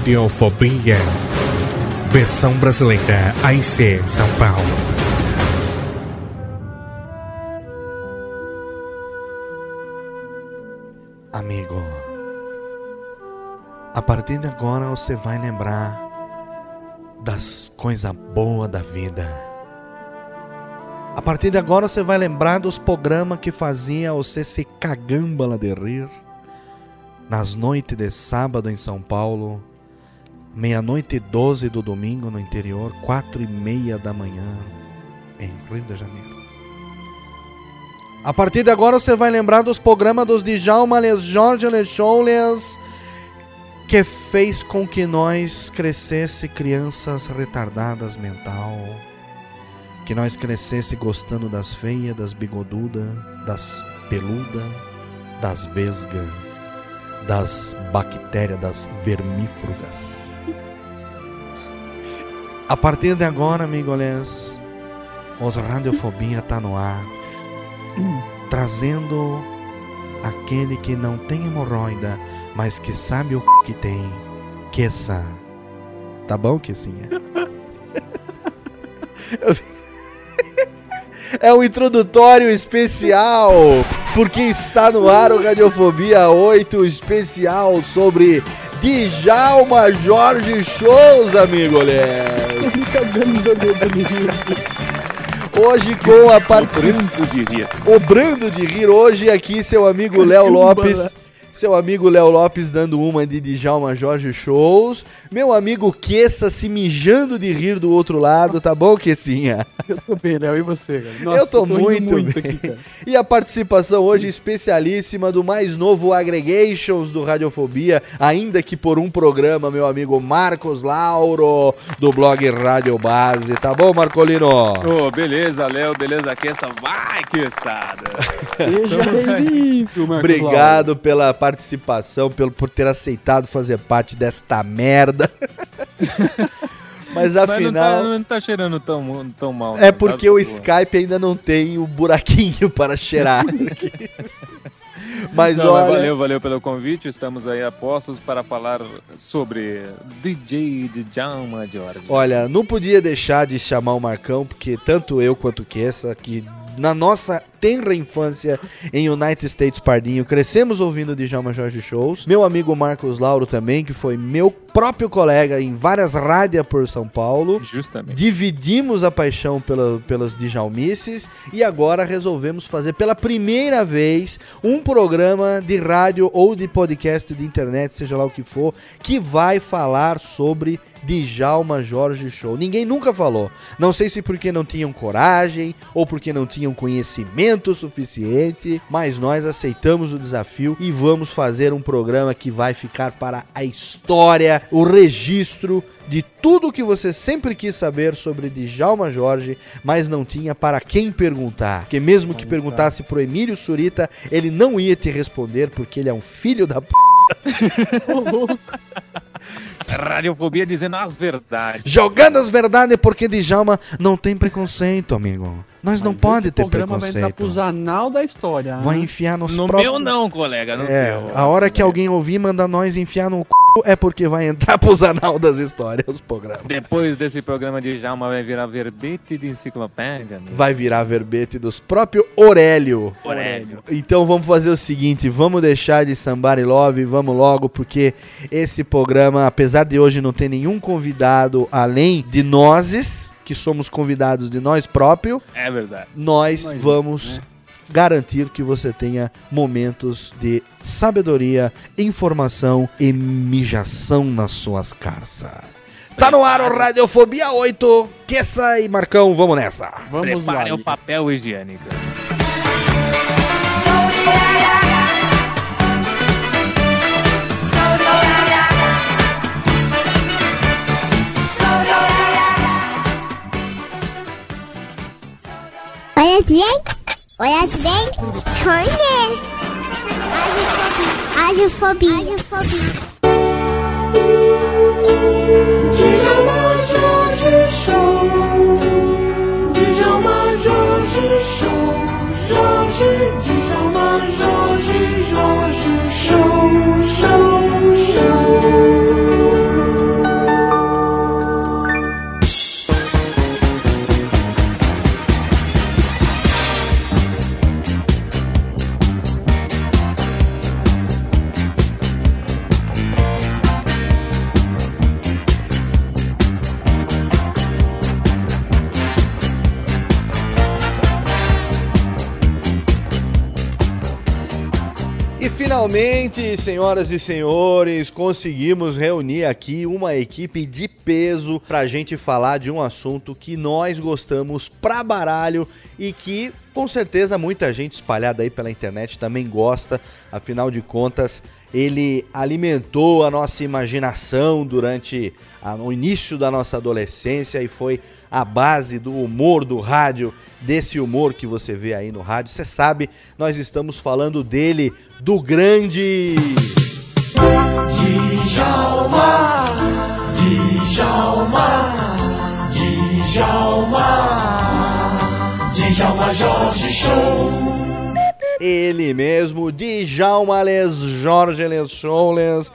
Radiofobia. Versão brasileira AIC São Paulo. Amigo, a partir de agora você vai lembrar das coisas boas da vida. A partir de agora você vai lembrar dos programas que fazia você se cagambala de rir. Nas noites de sábado em São Paulo, meia-noite e doze do domingo no interior, quatro e meia da manhã em Rio de Janeiro. A partir de agora você vai lembrar dos programas dos Djalma Les Jorge Les Choules que fez com que nós crescesse crianças retardadas mental, que nós crescesse gostando das feias, das bigodudas, das peludas, das vesgas, das bactérias, das vermífugas. A partir de agora, amigolés, os Radiofobia tá no ar, trazendo aquele que não tem hemorroida, mas que sabe o que tem, Queça. Tá bom, Quessinha? É um introdutório especial, porque está no ar o Radiofobia 8 especial sobre Djalma Jorge Shows, amigolés. Hoje com a participação. de rir. Obrando de rir hoje aqui seu amigo Léo Lopes. Seu amigo Léo Lopes dando uma de Djalma Jorge Shows. Meu amigo Queça se mijando de rir do outro lado, tá bom, Quessinha? Eu tô bem, Léo. E você, cara? Eu tô rindo muito bem. aqui, cara. E a participação hoje especialíssima do mais novo Aggregations do Radiofobia, ainda que por um programa, meu amigo Marcos Lauro, do blog Rádio Base. Tá bom, Marcolino? Ô, beleza, Léo. Beleza, Queça. Vai, Queçada. Seja bem-vindo, Marcos Obrigado pela participação, pelo, por ter aceitado fazer parte desta merda. Mas Mas não afinal. tá, não tá cheirando tão, tão mal. É porque tá o. Skype ainda não tem o buraquinho para cheirar. Mas Não, olha. valeu, valeu pelo convite. Estamos aí a postos para falar sobre DJ de Djalma Jorge. Olha, não podia deixar de chamar o Marcão, porque tanto eu quanto o Kessa, que na nossa tenra infância em United States Pardinho, crescemos ouvindo Djalma Jorge Shows. Meu amigo Marcos Lauro também, que foi meu próprio colega em várias rádias por São Paulo. Justamente. Dividimos a paixão pela, pelas Djalmices e agora resolvemos fazer pela primeira vez um programa de rádio ou de podcast de internet, seja lá o que for, que vai falar sobre Djalma Jorge Show. Ninguém nunca falou. Não sei se porque não tinham coragem ou porque não tinham conhecimento suficiente, mas nós aceitamos o desafio e vamos fazer um programa que vai ficar para a história, o registro de tudo que você sempre quis saber sobre Djalma Jorge, mas não tinha para quem perguntar. Porque mesmo que perguntasse pro Emílio Surita, ele não ia te responder porque ele é um filho da p... Radiofobia dizendo as verdades. Jogando as verdades porque Djalma não tem preconceito, amigo. Nós não Mas pode esse ter programa vai entrar preconceito. pros anal da história. Vai né? enfiar nos No próprios... meu não, colega, no É, seu. a hora que alguém ouvir manda nós enfiar no c... é porque vai entrar pros anal das histórias os programas. Depois desse programa de Jalma vai virar verbete de enciclopédia. amigo. Vai virar verbete dos próprios Aurélio. Aurélio. Então vamos fazer o seguinte, vamos deixar de sambar e love, vamos logo, porque esse programa, apesar de hoje não ter nenhum convidado além de nozes, que somos convidados de nós próprios, É verdade. nós Nós, vamos né? garantir que você tenha momentos de sabedoria, informação e mijação nas suas carças. Tá no ar o Radiofobia 8, Queça e Marcão, vamos nessa. Vamos lá. Preparem o papel higiênico. bien? Hola, bien? ¿Cómo estás? Adiós, Fobi. Adiós, Fobi. Adiós, Fobi. Finalmente, senhoras e senhores, conseguimos reunir aqui uma equipe de peso pra gente falar de um assunto que nós gostamos pra baralho e que com certeza muita gente espalhada aí pela internet também gosta, afinal de contas, ele alimentou a nossa imaginação durante a- o início da nossa adolescência e foi a base do humor do rádio, desse humor que você vê aí no rádio. Você sabe, nós estamos falando dele, do grande. Ele mesmo, Djalma Les Jorge Les Showles,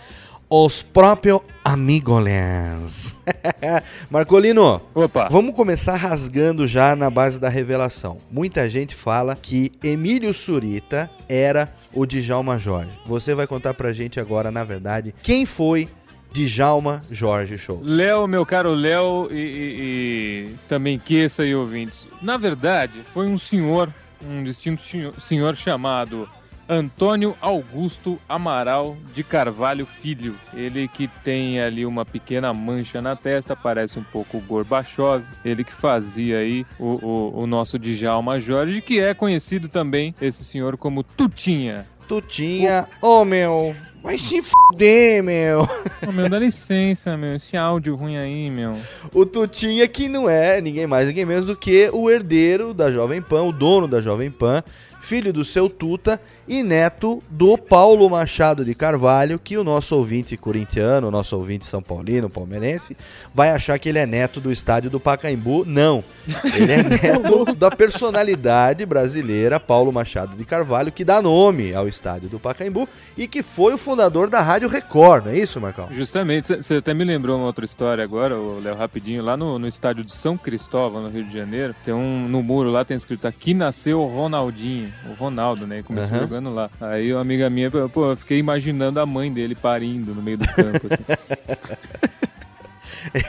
os próprios amigoles. Marcolino, Opa. Vamos começar rasgando já na base da revelação. Muita gente fala que Emílio Surita era o Djalma Jorge. Você vai contar pra gente agora, na verdade, quem foi Djalma Jorge Show. Léo, meu caro Léo e, e- e também Queça e ouvintes. Na verdade, foi um senhor, um distinto senhor- chamado Antônio Augusto Amaral de Carvalho Filho. Ele que tem ali uma pequena mancha na testa, parece um pouco o Gorbachev. Ele que fazia aí o, o, o nosso Djalma Jorge, que é conhecido também, esse senhor, como Tutinha. Tutinha, ô meu, vai se fuder, meu. Ô, meu, dá licença, meu, esse áudio ruim aí, meu. O Tutinha que não é ninguém mais, ninguém menos do que o herdeiro da Jovem Pan, o dono da Jovem Pan, filho do seu Tuta e neto do Paulo Machado de Carvalho, que o nosso ouvinte corintiano, o nosso ouvinte são paulino, palmeirense, vai achar que ele é neto do estádio do Pacaembu. Não, ele é neto da personalidade brasileira Paulo Machado de Carvalho, que dá nome ao estádio do Pacaembu e que foi o fundador da Rádio Record, não é isso, Marcão? Justamente, você até me lembrou uma outra história agora, o Léo, rapidinho, lá no, no estádio de São Cristóvão, no Rio de Janeiro, tem um, no muro lá tem escrito aqui nasceu o Ronaldinho, o Ronaldo, né, começou Aham. jogando lá. Aí uma amiga minha, pô, eu fiquei imaginando a mãe dele parindo no meio do campo. assim.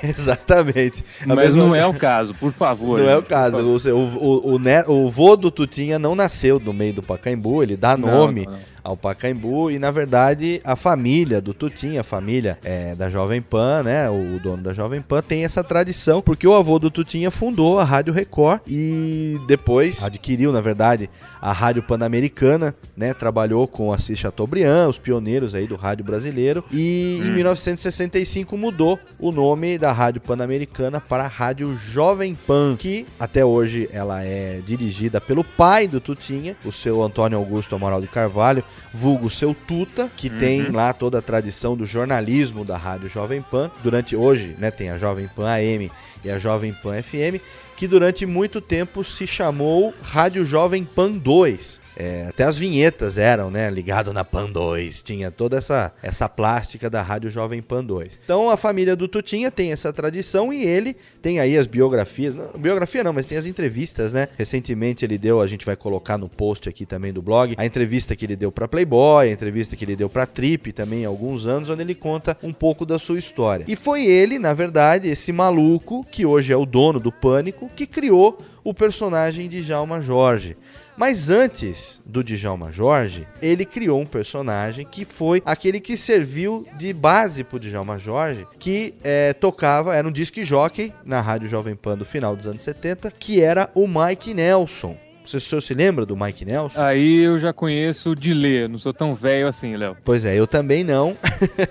Exatamente. A Mas mesma- não é o caso, por favor. Não é o gente, caso. O, o, o, ne- o vô do Tutinha não nasceu no meio do Pacaembu, ele dá nome não, não. ao Pacaembu e, na verdade, a família do Tutinha, a família é, da Jovem Pan, né? O dono da Jovem Pan tem essa tradição, porque o avô do Tutinha fundou a Rádio Record e depois adquiriu, na verdade, a Rádio Pan-Americana, né? Trabalhou com Assis Chateaubriand, os pioneiros aí do rádio brasileiro, e em 1965 mudou o nome da Rádio Pan-Americana para a Rádio Jovem Pan, que até hoje ela é dirigida pelo pai do Tutinha, o seu Antônio Augusto Amaral de Carvalho, vulgo seu Tuta, que Uhum. tem lá toda a tradição do jornalismo da Rádio Jovem Pan. Durante hoje, né, tem a Jovem Pan AM e a Jovem Pan FM, que durante muito tempo se chamou Rádio Jovem Pan 2. É, até as vinhetas eram, né? Ligado na Pan 2. Tinha toda essa, essa plástica da Rádio Jovem Pan 2. Então a família do Tutinha tem essa tradição e ele tem aí as biografias. Não, biografia não, mas tem as entrevistas, né? Recentemente ele deu, a gente vai colocar no post aqui também do blog, a entrevista que ele deu pra Playboy, a entrevista que ele deu pra Trip também há alguns anos, onde ele conta um pouco da sua história. E foi ele, na verdade, esse maluco, que hoje é o dono do Pânico, que criou o personagem de Djalma Jorge. Mas antes do Djalma Jorge, ele criou um personagem que foi aquele que serviu de base pro Djalma Jorge, que é, tocava, era um disc jockey na Rádio Jovem Pan do final dos anos 70, que era o Mike Nelson. Você, o senhor se lembra do Mike Nelson? Aí eu já conheço de ler, não sou tão velho assim, Léo. Pois é, eu também não.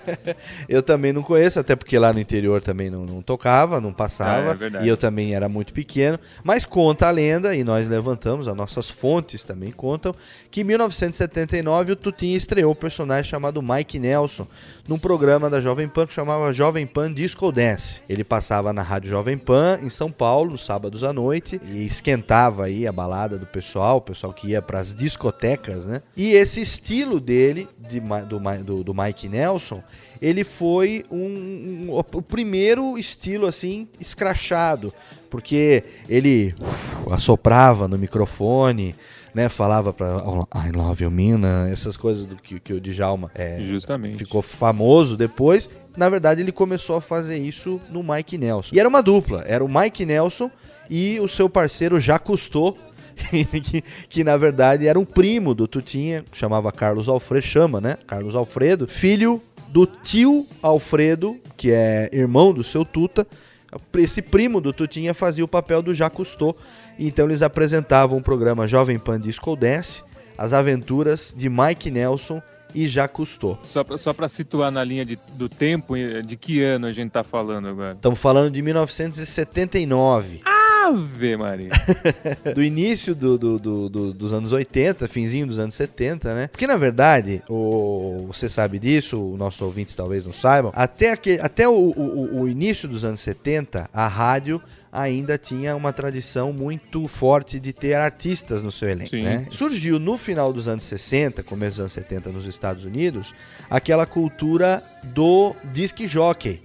eu também não conheço, até porque lá no interior também não, não tocava, não passava. Ah, é verdade. e eu também era muito pequeno. Mas conta a lenda, e nós levantamos, as nossas fontes também contam, que em 1979 o Tutinha estreou um personagem chamado Mike Nelson num programa da Jovem Pan que chamava Jovem Pan Disco Dance. Ele passava na Rádio Jovem Pan em São Paulo, sábados à noite, e esquentava aí a balada do pessoal, o pessoal que ia para as discotecas, né? E esse estilo dele, de do, do, do Mike Nelson, ele foi um, um- o primeiro estilo assim escrachado, porque ele uf, assoprava no microfone, né? Falava para I love you, Mina, essas coisas do que, que o Djalma é, Justamente. ficou famoso depois. Na verdade, ele começou a fazer isso no Mike Nelson. E era uma dupla, era o Mike Nelson e o seu parceiro já Cousteau, que, que na verdade era um primo do Tutinha, que chamava Carlos Alfredo, chama, né? Carlos Alfredo, filho do tio Alfredo, que é irmão do seu Tuta. Esse primo do Tutinha fazia o papel do Jacques Cousteau. Então eles apresentavam o programa Jovem Pan Disco Dance, as aventuras de Mike Nelson e Jacques Cousteau. Só pra, só pra situar na linha de- do tempo, eh, de que ano a gente tá falando agora? Estamos falando de 1979. Ave Maria. do início do- do- do- do- dos anos 80, finzinho dos anos 70, né? Porque na verdade, o, você sabe disso, os nossos ouvintes talvez não saibam, até, aquele, até o, o- o início dos anos 70, a rádio ainda tinha uma tradição muito forte de ter artistas no seu elenco, né? Surgiu no final dos anos 60, começo dos anos 70 nos Estados Unidos, aquela cultura do disc jockey,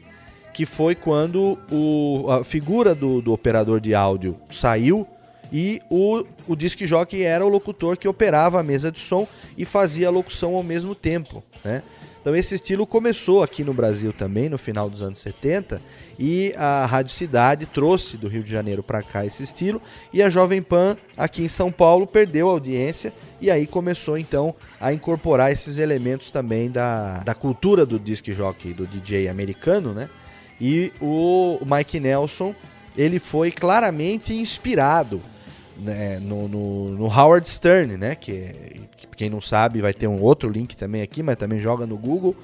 que foi quando o- a figura do, do operador de áudio saiu e o, o disc jockey era o locutor que operava a mesa de som e fazia a locução ao mesmo tempo, né? Então esse estilo começou aqui no Brasil também no final dos anos 70 e a Rádio Cidade trouxe do Rio de Janeiro para cá esse estilo e a Jovem Pan aqui em São Paulo perdeu a audiência e aí começou então a incorporar esses elementos também da, da cultura do disc jockey, do DJ americano, né? E o Mike Nelson, ele foi claramente inspirado né, no, no- no Howard Stern, né? Que, que quem não sabe vai ter um outro link também aqui, mas também joga no Google.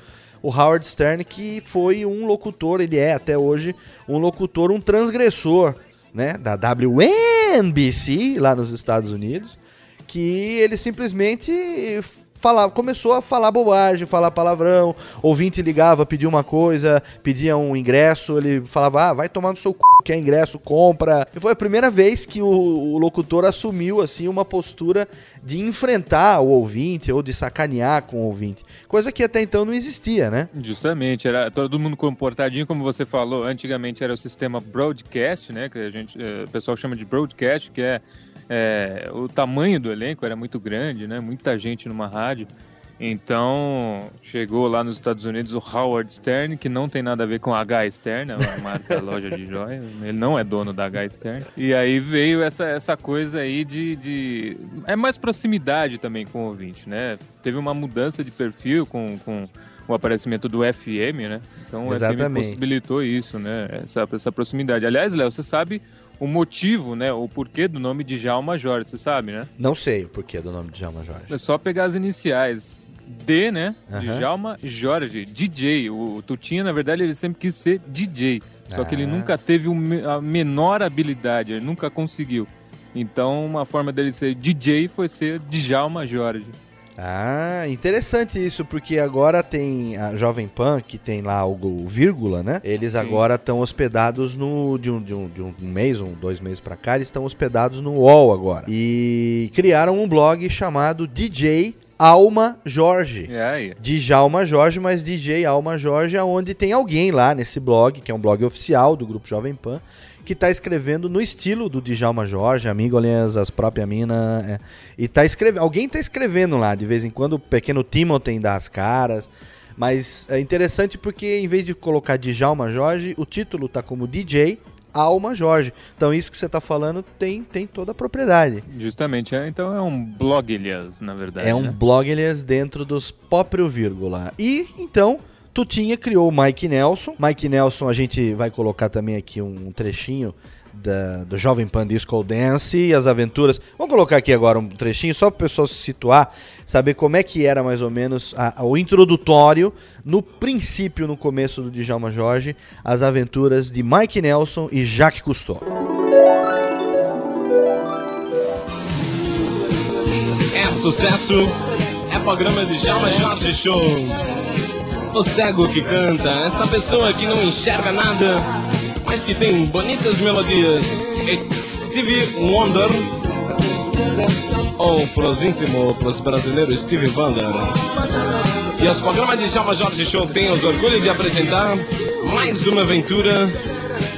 O Howard Stern, que foi um locutor, ele é até hoje um locutor, um transgressor, né? Da WNBC, lá nos Estados Unidos, que ele simplesmente falava, começou a falar bobagem, falar palavrão, ouvinte ligava, pedia uma coisa, pedia um ingresso, ele falava, ah, vai tomar no seu c... quer ingresso, compra. E foi a primeira vez que o, o locutor assumiu, assim, uma postura de enfrentar o ouvinte ou de sacanear com o ouvinte, coisa que até então não existia, né? Justamente, era todo mundo comportadinho, como você falou. Antigamente era o sistema broadcast, né? Que a gente, eh, o pessoal chama de broadcast, que é, é, o tamanho do elenco era muito grande, né? Muita gente numa rádio. Então chegou lá nos Estados Unidos o Howard Stern, que não tem nada a ver com a H Stern, é uma marca loja de joia. Ele não é dono da H Stern. E aí veio essa, essa coisa aí de, de. É mais proximidade também com o ouvinte, né? Teve uma mudança de perfil com, com o aparecimento do FM, né? Então o FM Exatamente. possibilitou isso, né? Essa, essa proximidade. Aliás, Léo, você sabe o motivo, né? O porquê do nome de Djalma Jorge, você sabe, né? Não sei o porquê do nome de Djalma Jorge. É só pegar as iniciais. D, né? Aham. Djalma Jorge, DJ. O, Tutinha, na verdade, ele sempre quis ser DJ. Só que ele Ah. nunca teve a menor habilidade, ele nunca conseguiu. Então, uma forma dele ser DJ foi ser Djalma Jorge. Ah, interessante isso, porque agora tem a Jovem Pan, que tem lá o, vírgula, né? Eles agora estão hospedados no. De um, de, um, de um mês, um, dois meses pra cá, eles estão hospedados no UOL agora. E criaram um blog chamado DJ Alma Jorge. É aí. Djalma Jorge, mas DJ Alma Jorge, onde tem alguém lá nesse blog, que é um blog oficial do Grupo Jovem Pan, que tá escrevendo no estilo do Djalma Jorge, amigo, aliás, as próprias minas. é. e tá escrevendo. Alguém tá escrevendo lá, de vez em quando o pequeno Timothy dá as caras. Mas é interessante porque em vez de colocar Djalma Jorge, o título tá como DJ Alma Jorge. Então isso que você tá falando tem, tem toda a propriedade. Justamente. é, então é um blog, aliás, na verdade. É um né? blog, aliás, dentro dos próprio vírgula. E então, Tutinha criou o Mike Nelson. Mike Nelson, a gente vai colocar também aqui um trechinho da- do Jovem Pan Disco Dance e as aventuras. Vamos colocar aqui agora um trechinho só para o pessoal se situar, saber como é que era mais ou menos a- a- o introdutório, no princípio, no começo do Djalma Jorge, as aventuras de Mike Nelson e Jacques Cousteau. É sucesso, é programa de Jalma Jorge Show. O cego que canta, esta pessoa que não enxerga nada, mas que tem bonitas melodias. É Stevie Wonder, ou pros íntimos, pros brasileiros, Stevie Wonder. E os programas de Jalma Jorge Show têm os orgulho de apresentar mais uma aventura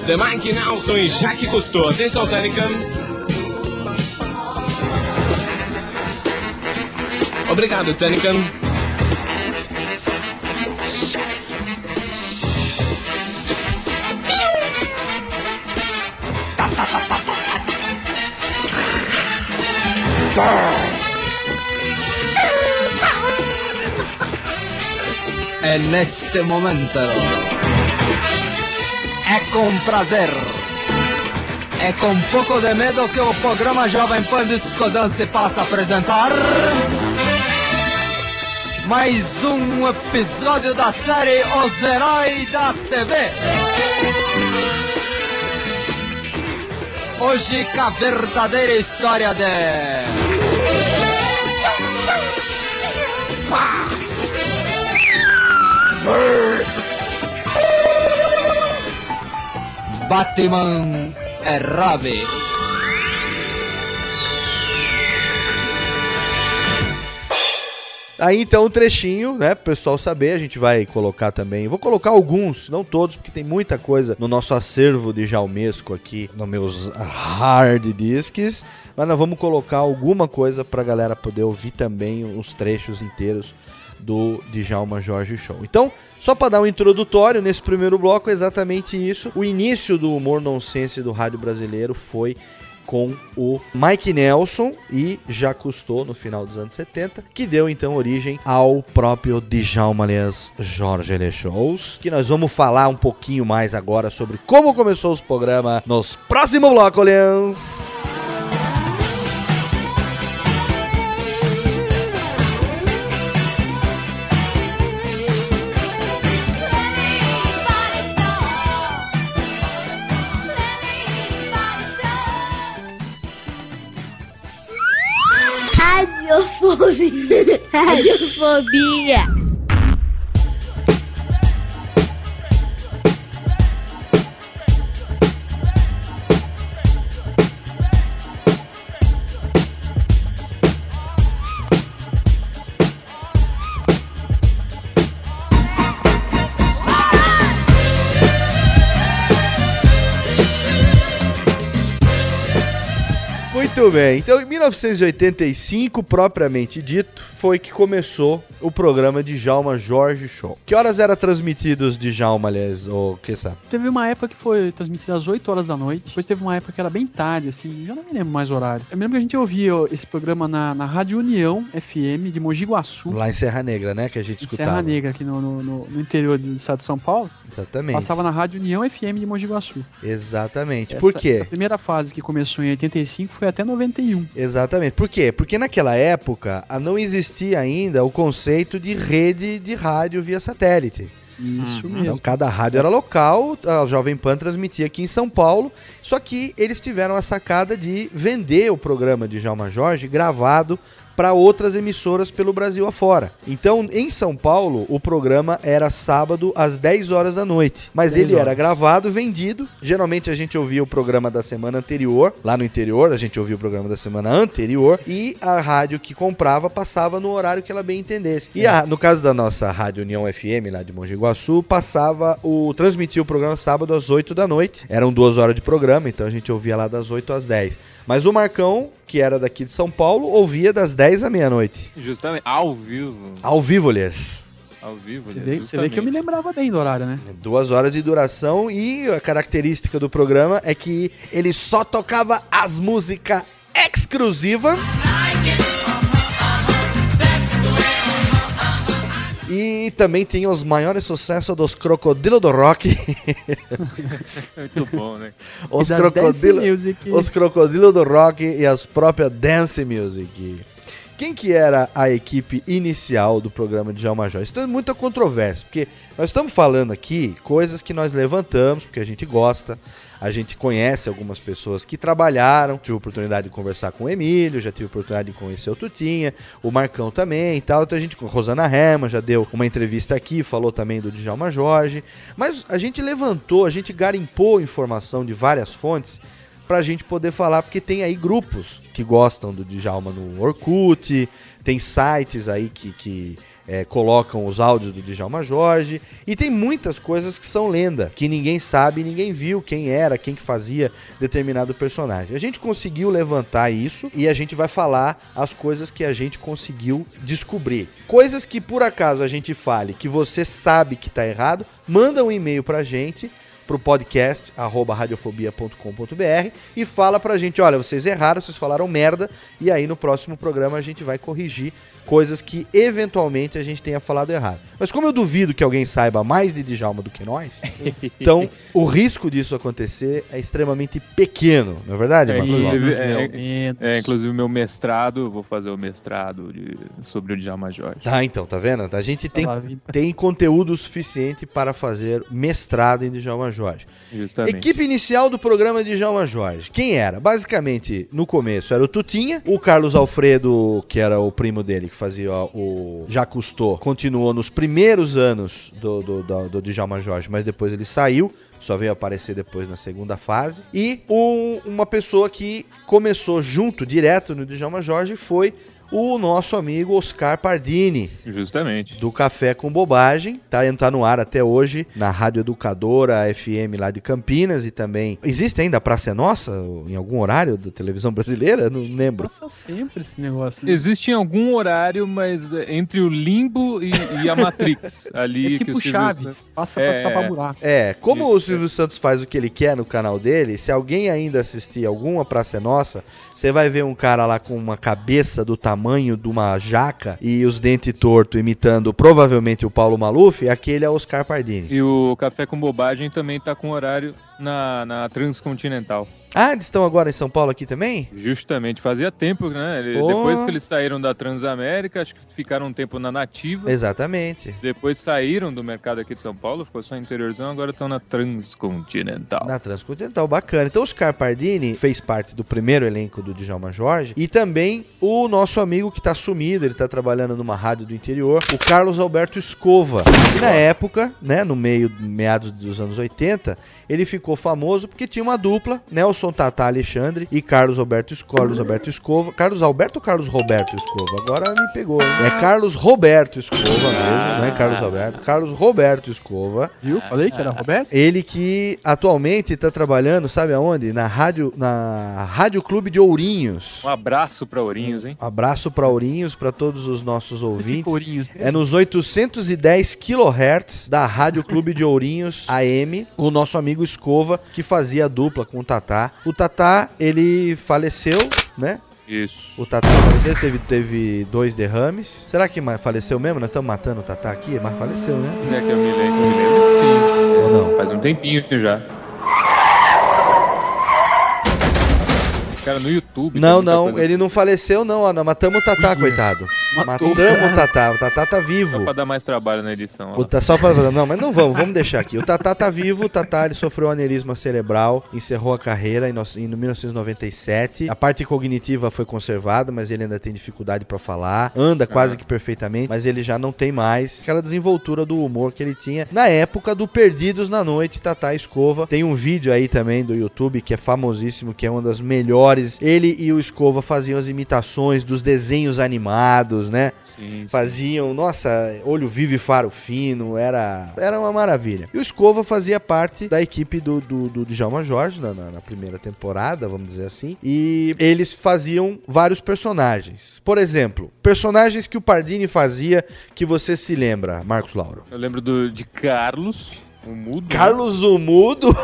de Mike Nelson e Jaque Cousteau. Atenção, técnica. Obrigado, técnica. En este momento. É com prazer, é com pouco de medo que o programa Jovem Pan Disco Dance passa a apresentar mais um episódio da série Os Heróis da TV. Hoje com a verdadeira história de Batman é Ravi. Aí então um trechinho, né, pro pessoal saber, a gente vai colocar também. Vou colocar alguns, não todos, porque tem muita coisa no nosso acervo de Jalmesco aqui, nos meus hard discs, mas nós vamos colocar alguma coisa pra galera poder ouvir também os trechos inteiros do Djalma Jorge Show. Então, só para dar um introdutório nesse primeiro bloco, é exatamente isso. O início do humor nonsense do rádio brasileiro foi com o Mike Nelson e já custou no final dos anos 70, que deu então origem ao próprio Djalma aliás, Jorge Shows, que nós vamos falar um pouquinho mais agora sobre como começou os programas nos próximos blocos, aliás. Radiofobia. Radiofobia. Muito bem. Então, em 1985, propriamente dito, foi que começou o programa de Djalma Jorge Show. Que horas era transmitidos de Djalma, aliás, ou que sabe? Teve uma época que foi transmitida às 8 horas da noite. Depois teve uma época que era bem tarde, assim. Já não me lembro mais o horário. Eu me lembro que a gente ouvia esse programa na, na Rádio União FM de Mogi Guaçu. Lá em Serra Negra, né? Que a gente Em escutava. Serra Negra, aqui no, no, no- no interior do estado de São Paulo. Exatamente. Passava na Rádio União FM de Mogi Guaçu. Exatamente. Essa, Por quê? Essa primeira fase que começou em 85 foi até 91. Exatamente. Por quê? Porque naquela época ah, não existia ainda o conceito de rede de rádio via satélite. Isso Então mesmo. cada rádio era local, a Jovem Pan transmitia aqui em São Paulo, só que eles tiveram a sacada de vender o programa de Jalma Jorge gravado para outras emissoras pelo Brasil afora. Então, em São Paulo, o programa era sábado às 10 horas da noite, mas 10 ele era horas. gravado, vendido. Geralmente a gente ouvia o programa da semana anterior, lá no interior, a gente ouvia o programa da semana anterior e a rádio que comprava passava no horário que ela bem entendesse. E a- no caso da nossa Rádio União FM lá de Mogi Guaçu, passava o transmitia o programa sábado às 8 da noite. Eram duas horas de programa, então a gente ouvia lá das 8 às 10. Mas o Marcão, que era daqui de São Paulo, ouvia das 10 à meia-noite. Justamente, ao vivo. Ao vivo, lhes. Ao vivo, Você vê, você vê que eu me lembrava bem do horário, né? Duas horas de duração e a característica do programa é que ele só tocava as músicas exclusivas. E também tinha os maiores sucessos dos Crocodilo do Rock. Muito bom, né? os Crocodilo, os Crocodilo do Rock e as próprias Dance Music. Quem que era a equipe inicial do programa de Djalma Joyce? Isso tem muita controvérsia, porque nós estamos falando aqui coisas que nós levantamos, porque a gente gosta, a gente conhece algumas pessoas que trabalharam, tive a oportunidade de conversar com o Emílio, já tive a oportunidade de conhecer o Tutinha, o Marcão também e tal, então a gente, Rosana Rema já deu uma entrevista aqui, falou também do Djalma Jorge, mas a gente levantou, a gente garimpou informação de várias fontes pra gente poder falar, porque tem aí grupos que gostam do Djalma no Orkut, tem sites aí que, que é, colocam os áudios do Djalma Jorge, e tem muitas coisas que são lenda, que ninguém sabe, ninguém viu quem era, quem que fazia determinado personagem. A gente conseguiu levantar isso e a gente vai falar as coisas que a gente conseguiu descobrir. Coisas que por acaso a gente fale que você sabe que tá errado, manda um e-mail pra gente pro podcast arroba radiofobia.com.br e fala pra gente, olha, vocês erraram, vocês falaram merda, e aí no próximo programa a gente vai corrigir coisas que eventualmente a gente tenha falado errado. Mas como eu duvido que alguém saiba mais de Djalma do que nós, então o risco disso acontecer é extremamente pequeno, não é verdade, É, inclusive, é, meu, menos. É, inclusive o meu mestrado, eu vou fazer o mestrado de- sobre o Djalma Jorge. Tá, então, tá vendo? A gente tem, a vida. tem conteúdo suficiente para fazer mestrado em Djalma Jorge. Justamente. Equipe inicial do programa de Djalma Jorge. Quem era? Basicamente, no começo era o Tutinha, o Carlos Alfredo, que era o primo dele, que fazia o Já Custou, continuou nos primeiros anos do, do, do, do Djalma Jorge, mas depois ele saiu. Só veio aparecer depois na segunda fase. E um- uma pessoa que começou junto, direto no Djalma Jorge, foi o nosso amigo Oscar Pardini, Justamente. do Café com Bobagem, tá, tá no ar até hoje na Rádio Educadora FM lá de Campinas e também existe ainda a Praça é Nossa em algum horário da televisão brasileira, não lembro. Passa sempre esse negócio. Né? Existe em algum horário, mas é, entre o limbo e, e a Matrix. Ali É que tipo o Silvio Chaves. Santos- Passa É. pra tapar buraco. É, como o Silvio Santos faz o que ele quer no canal dele, se alguém ainda assistir alguma Praça é Nossa, você vai ver um cara lá com uma cabeça do tamanho de uma jaca e os dentes tortos imitando provavelmente o Paulo Maluf, aquele é Oscar Pardini. E o Café com Bobagem também tá com horário na, na Transcontinental. Ah, eles estão agora em São Paulo aqui também? Justamente, fazia tempo, né? Ele- Pô. Depois que eles saíram da Transamérica, acho que ficaram um tempo na Nativa. Exatamente. Depois saíram do mercado aqui de São Paulo, ficou só interiorzão, agora estão na Transcontinental. Na Transcontinental, bacana. Então, Oscar Pardini fez parte do primeiro elenco do Djalma Jorge e também o nosso amigo que tá sumido, ele tá trabalhando numa rádio do interior, o Carlos Alberto Escova. E na época, né, no meio, meados dos anos 80, ele ficou famoso porque tinha uma dupla, Nelson Tata Alexandre e Carlos Alberto, Es- Carlos Alberto Escova. Carlos Alberto ou Carlos Roberto Escova? Agora me pegou, hein? É Carlos Roberto Escova mesmo, não é Carlos Alberto. Carlos Roberto Escova. Viu? Falei que era Roberto? Ele que atualmente está trabalhando, sabe aonde? Na rádio, na Rádio Clube de Ourinhos. Um abraço pra Ourinhos, hein? Abraço para Ourinhos, para todos os nossos ouvintes. Ourinhos. É nos 810 kHz da Rádio Clube de Ourinhos AM, o nosso amigo Escova, que fazia a dupla com o Tatá. O Tatá, ele faleceu, né? Isso. O Tatá faleceu, teve, teve dois derrames. Será que faleceu mesmo? Nós estamos matando o Tatá aqui, mas faleceu, né? É que eu me lembro, eu me lembro sim. Ou não? Faz um tempinho já. Cara, no YouTube. Não, muita não, ele não faleceu, não, Ana. Matamos o Tatá, coitado. Matou. Matamos o Tatá. O Tatá tá vivo. Só pra dar mais trabalho na edição. ó. O Ta- Só pra... Não, mas não vamos, vamos deixar aqui. O Tatá tá vivo, o Tatá ele sofreu aneurisma cerebral, encerrou a carreira em, no... em 1997. A parte cognitiva foi conservada, mas ele ainda tem dificuldade pra falar. Anda quase que perfeitamente, mas ele já não tem mais aquela desenvoltura do humor que ele tinha na época do Perdidos na Noite, Tatá Escova. Tem um vídeo aí também do YouTube que é famosíssimo, que é uma das melhores. Ele e o Escova faziam as imitações dos desenhos animados, né? Sim, sim. Faziam, nossa, olho vivo e faro fino, era, era uma maravilha. E o Escova fazia parte da equipe do, do, do Djalma Jorge na, na- na primeira temporada, vamos dizer assim. E eles faziam vários personagens. Por exemplo, personagens que o Pardini fazia que você se lembra, Marcos Lauro. Eu lembro do, de Carlos, o mudo. né? Carlos o Mudo.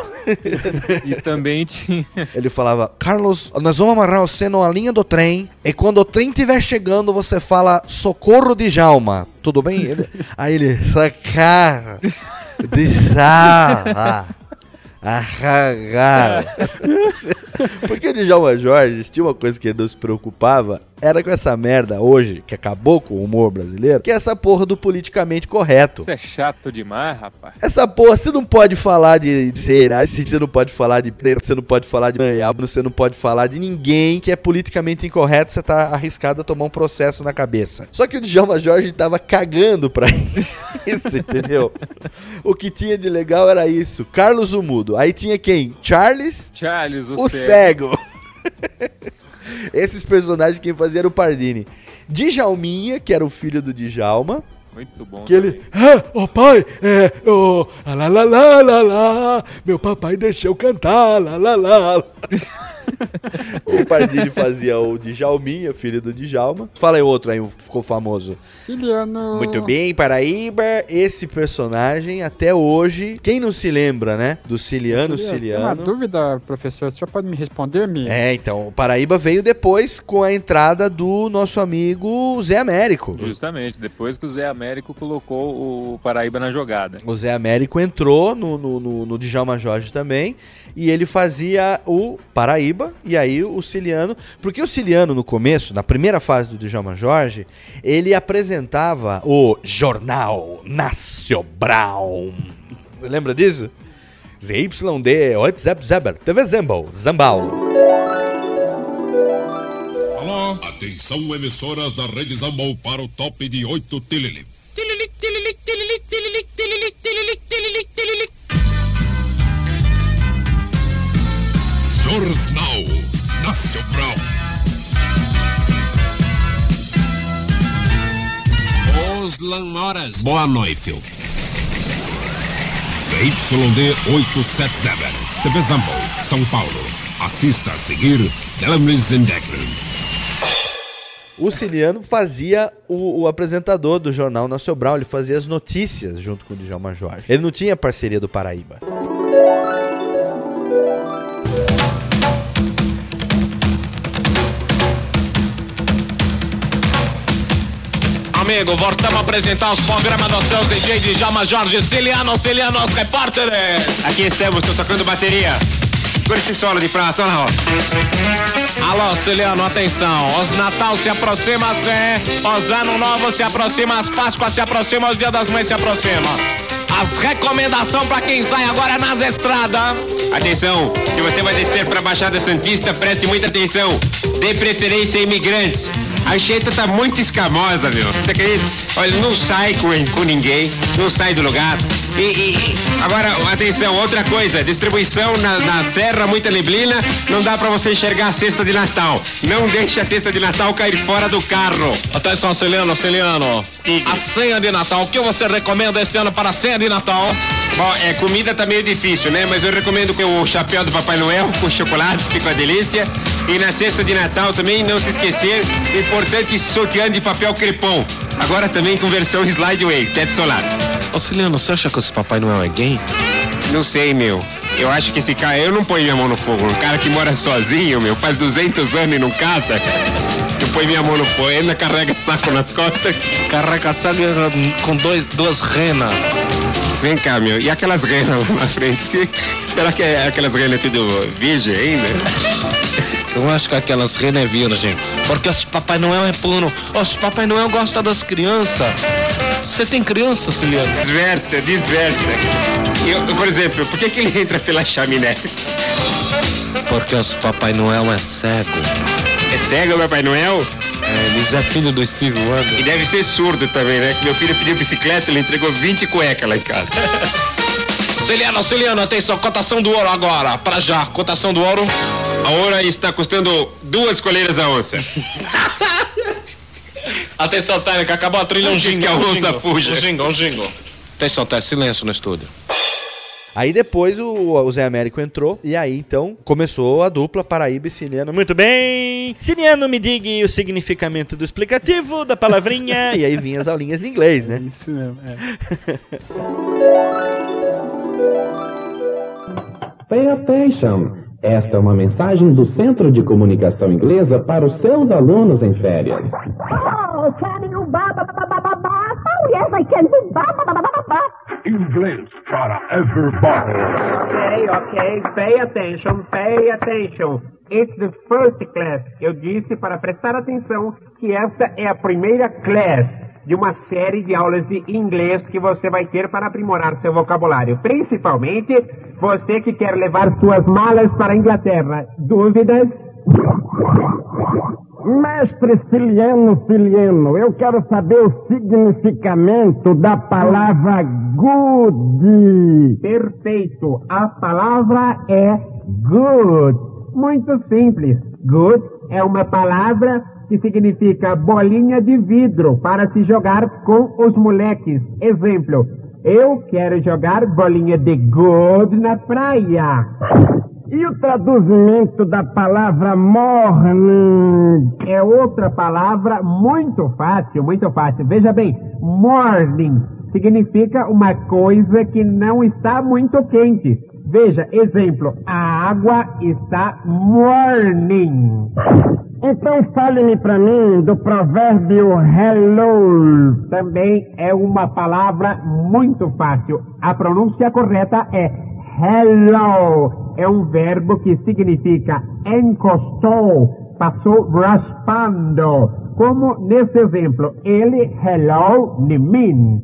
E também tinha. Ele falava, Carlos, nós vamos amarrar você numa linha do trem. E quando o trem estiver chegando, você fala socorro de Jalma. Tudo bem? Ele- aí ele, sacar, de Jalma. Arragar. Porque o Djalma Jorge tinha uma coisa que ele não se preocupava, era com essa merda hoje, que acabou com o humor brasileiro, que é essa porra do politicamente correto. Isso é chato demais, rapaz. Essa porra, você não pode falar de será, você não pode falar de preto, você não pode falar de manhabo, você não pode falar de ninguém que é politicamente incorreto, você tá arriscado a tomar um processo na cabeça. Só que o Djalma Jorge tava cagando pra isso, entendeu? O que tinha de legal era isso. Carlos o Mudo. Aí tinha quem? Charles, Charles, o, o. cego. Esses personagens quem fazia era o Pardini. Djalminha, que era o filho do Djalma, Muito bom. que ele Ah, ô pai, é, ah, lá, lá, lá, lá, lá, meu papai deixou cantar, lá, lá, lá. O Pardini fazia o Djalminha, filho do Djalma. Fala aí outro aí, ficou famoso. Siciliano. Muito bem, Paraíba. Esse personagem, até hoje, quem não se lembra, né? Do Ciliano Tem uma Ciliano. dúvida, professor. O senhor pode me responder, me? É, então, o Paraíba veio depois com a entrada do nosso amigo Zé Américo. Justamente, depois que o Zé Américo colocou o Paraíba na jogada. O Zé Américo entrou no, no, no, no Djalma Jorge também. E ele fazia o Paraíba e aí o Ciliano. Porque o Ciliano, no começo, na primeira fase do Djalma Jorge, ele apresentava o Jornal Nacional. Lembra disso? ZYD, WhatsApp Zeber, TV Zembal, Zambal. Alô? Atenção, emissoras da Rede Zambal para o top de 8 Tilili. Jornal Nacional. Os Lamoras. Boa noite. ZYD 870. TV Zambal, São Paulo. Assista a seguir Telemis Deckman. O Ciliano fazia o, o apresentador do Jornal Nacional, ele fazia as notícias junto com o Djalma Jorge. Ele não tinha parceria do Paraíba. Amigo, voltamos a apresentar os programas dos seus DJ de Jama Jorge Ciliano, Ciliano, os repórteres. Aqui estamos, estou tocando bateria. Segura esse solo de prata, olha lá, ó. Alô, Ciliano, atenção. Os Natal se aproxima, Zé. Os Ano Novo se aproxima, as Páscoas se aproximam, os Dia das Mães se aproximam. As recomendações para quem sai agora nas estradas. Atenção, se você vai descer para a Baixada Santista, preste muita atenção. Dê preferência a imigrantes. A Anchieta tá muito escamosa, meu. Você acredita? Olha, não sai com, com ninguém, não sai do lugar. E, e- agora, atenção, outra coisa, distribuição na, na serra, muita neblina, não dá pra você enxergar a cesta de Natal. Não deixe a cesta de Natal cair fora do carro. Atenção, Celiano, Celiano. A ceia de Natal, o que você recomenda esse ano para a ceia de Natal? Bom, é, comida tá meio difícil, né? Mas eu recomendo que o chapéu do Papai Noel com chocolate, fica uma delícia. E na cesta de Natal também, não se esquecer, importante sutiã de papel crepom. Agora também com versão slideway, teto solar. Ô Ciliano, você acha que esse Papai Noel é gay? Não sei, meu. Eu acho que esse cara, eu não ponho minha mão no fogo. Um cara que mora sozinho, meu, faz 200 anos e não casa. Eu ponho minha mão no fogo, ele ainda carrega saco nas costas. Carrega saco com dois, duas renas. Vem cá, meu, e aquelas renas lá na frente? Será que é aquelas renas tudo virgem ainda? Eu acho que aquelas renas é virgem. Porque os Papai Noel é puro. Os Papai Noel gosta das crianças. Você tem criança, Ciliano? Desversa, desversa. Eu, por exemplo, por que, que ele entra pela chaminé? Porque os Papai Noel é cego. É cego o Papai Noel? É, eles é filho do Steve Wonder. E deve ser surdo também, né? Que meu filho pediu bicicleta, ele entregou 20 cuecas lá em casa. Ciliano, Ciliano, atenção, cotação do ouro agora. Pra já, cotação do ouro. A ouro está custando duas coleiras a onça. Atenção, técnica, acabou a trilha, um Antes jingle. que a um onça fuja. Um jingle, um jingle. Atenção, técnica, silêncio no estúdio. Aí depois o, o Zé Américo entrou e aí então começou a dupla Paraíba e Siliano. Muito bem. Siriano, me diga o significamento do explicativo da palavrinha. E aí vinha as aulinhas de inglês, né? Isso mesmo, é. Pay attention. Esta é uma mensagem do Centro de Comunicação Inglesa para os seus alunos em férias. Oh, can you ba ba ba ba ba ba? Oh, yes, I can do ba ba ba ba ba ba. Inglês para everybody. Ok, ok. Pay attention, pay attention. It's the first class. Eu disse para prestar atenção que esta é a primeira class de uma série de aulas de inglês que você vai ter para aprimorar seu vocabulário. Principalmente você que quer levar suas malas para a Inglaterra. Dúvidas? Mestre Ciliano Ciliano, eu quero saber o significamento da palavra good. Perfeito. A palavra é good. Muito simples. Good é uma palavra que significa bolinha de vidro para se jogar com os moleques. Exemplo. Eu quero jogar bolinha de good na praia. E o traduzimento da palavra morning? É outra palavra muito fácil, muito fácil. Veja bem, morning significa uma coisa que não está muito quente. Veja, exemplo, a água está morning. Então fale-me para mim do provérbio hello. Também é uma palavra muito fácil. A pronúncia correta é hello. É um verbo que significa encostou, passou raspando. Como nesse exemplo, ele hello em mim.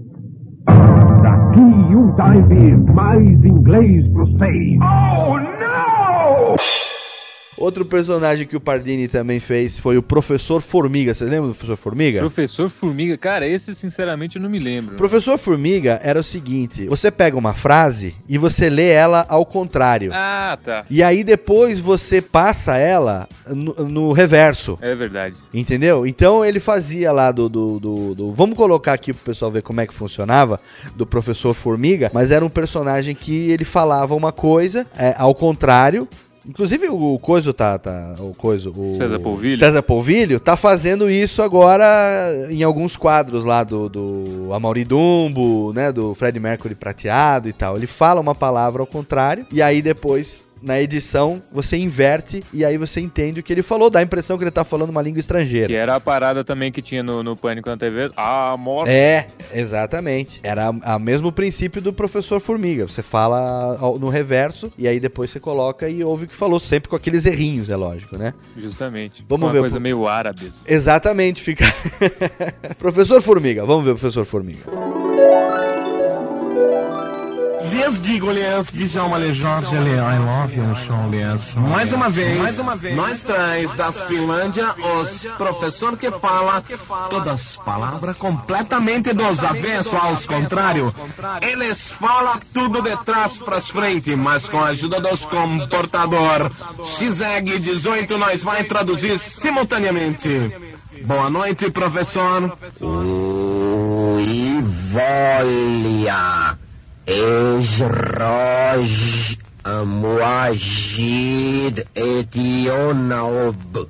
Daqui um time mais inglês pro seis. Oh, não! Outro personagem que o Pardini também fez foi o Professor Formiga. Você lembra do Professor Formiga? Professor Formiga, cara, esse sinceramente eu não me lembro. Professor Formiga era o seguinte: você pega uma frase e você lê ela ao contrário. Ah, tá. E aí depois você passa ela no, no reverso. É verdade. Entendeu? Então ele fazia lá do, do, do, do- Vamos colocar aqui pro pessoal ver como é que funcionava do professor Formiga, mas era um personagem que ele falava uma coisa é, ao contrário. Inclusive o Coiso tá. tá o Coiso. O César Polvilho. César Polvilho tá fazendo isso agora em alguns quadros lá do, do Amaury Dumbo, né? Do Fred Mercury prateado e tal. Ele fala uma palavra ao contrário, e aí depois. Na edição, você inverte e aí você entende o que ele falou, dá a impressão que ele tá falando uma língua estrangeira. Que era a parada também que tinha no, no Pânico na TV. A morte. É, exatamente. Era o mesmo princípio do professor Formiga. Você fala no reverso e aí depois você coloca e ouve o que falou, sempre com aqueles errinhos, é lógico, né? Justamente. Vamos Uma ver o coisa pro- meio árabe. assim. Exatamente, fica. professor Formiga, vamos ver o professor Formiga. Lhes digo-lhes, Djalma Jorge, I love you, Charles. Mais uma vez, nós três das Finlândia, os professor que fala todas as palavras completamente dos avesso aos contrário. Eles falam tudo de trás para frente, mas com a ajuda dos comportador. XEG 18 nós vai traduzir simultaneamente. Boa noite, professor. Ivolia, Esroj, Amuagid, Etionaob.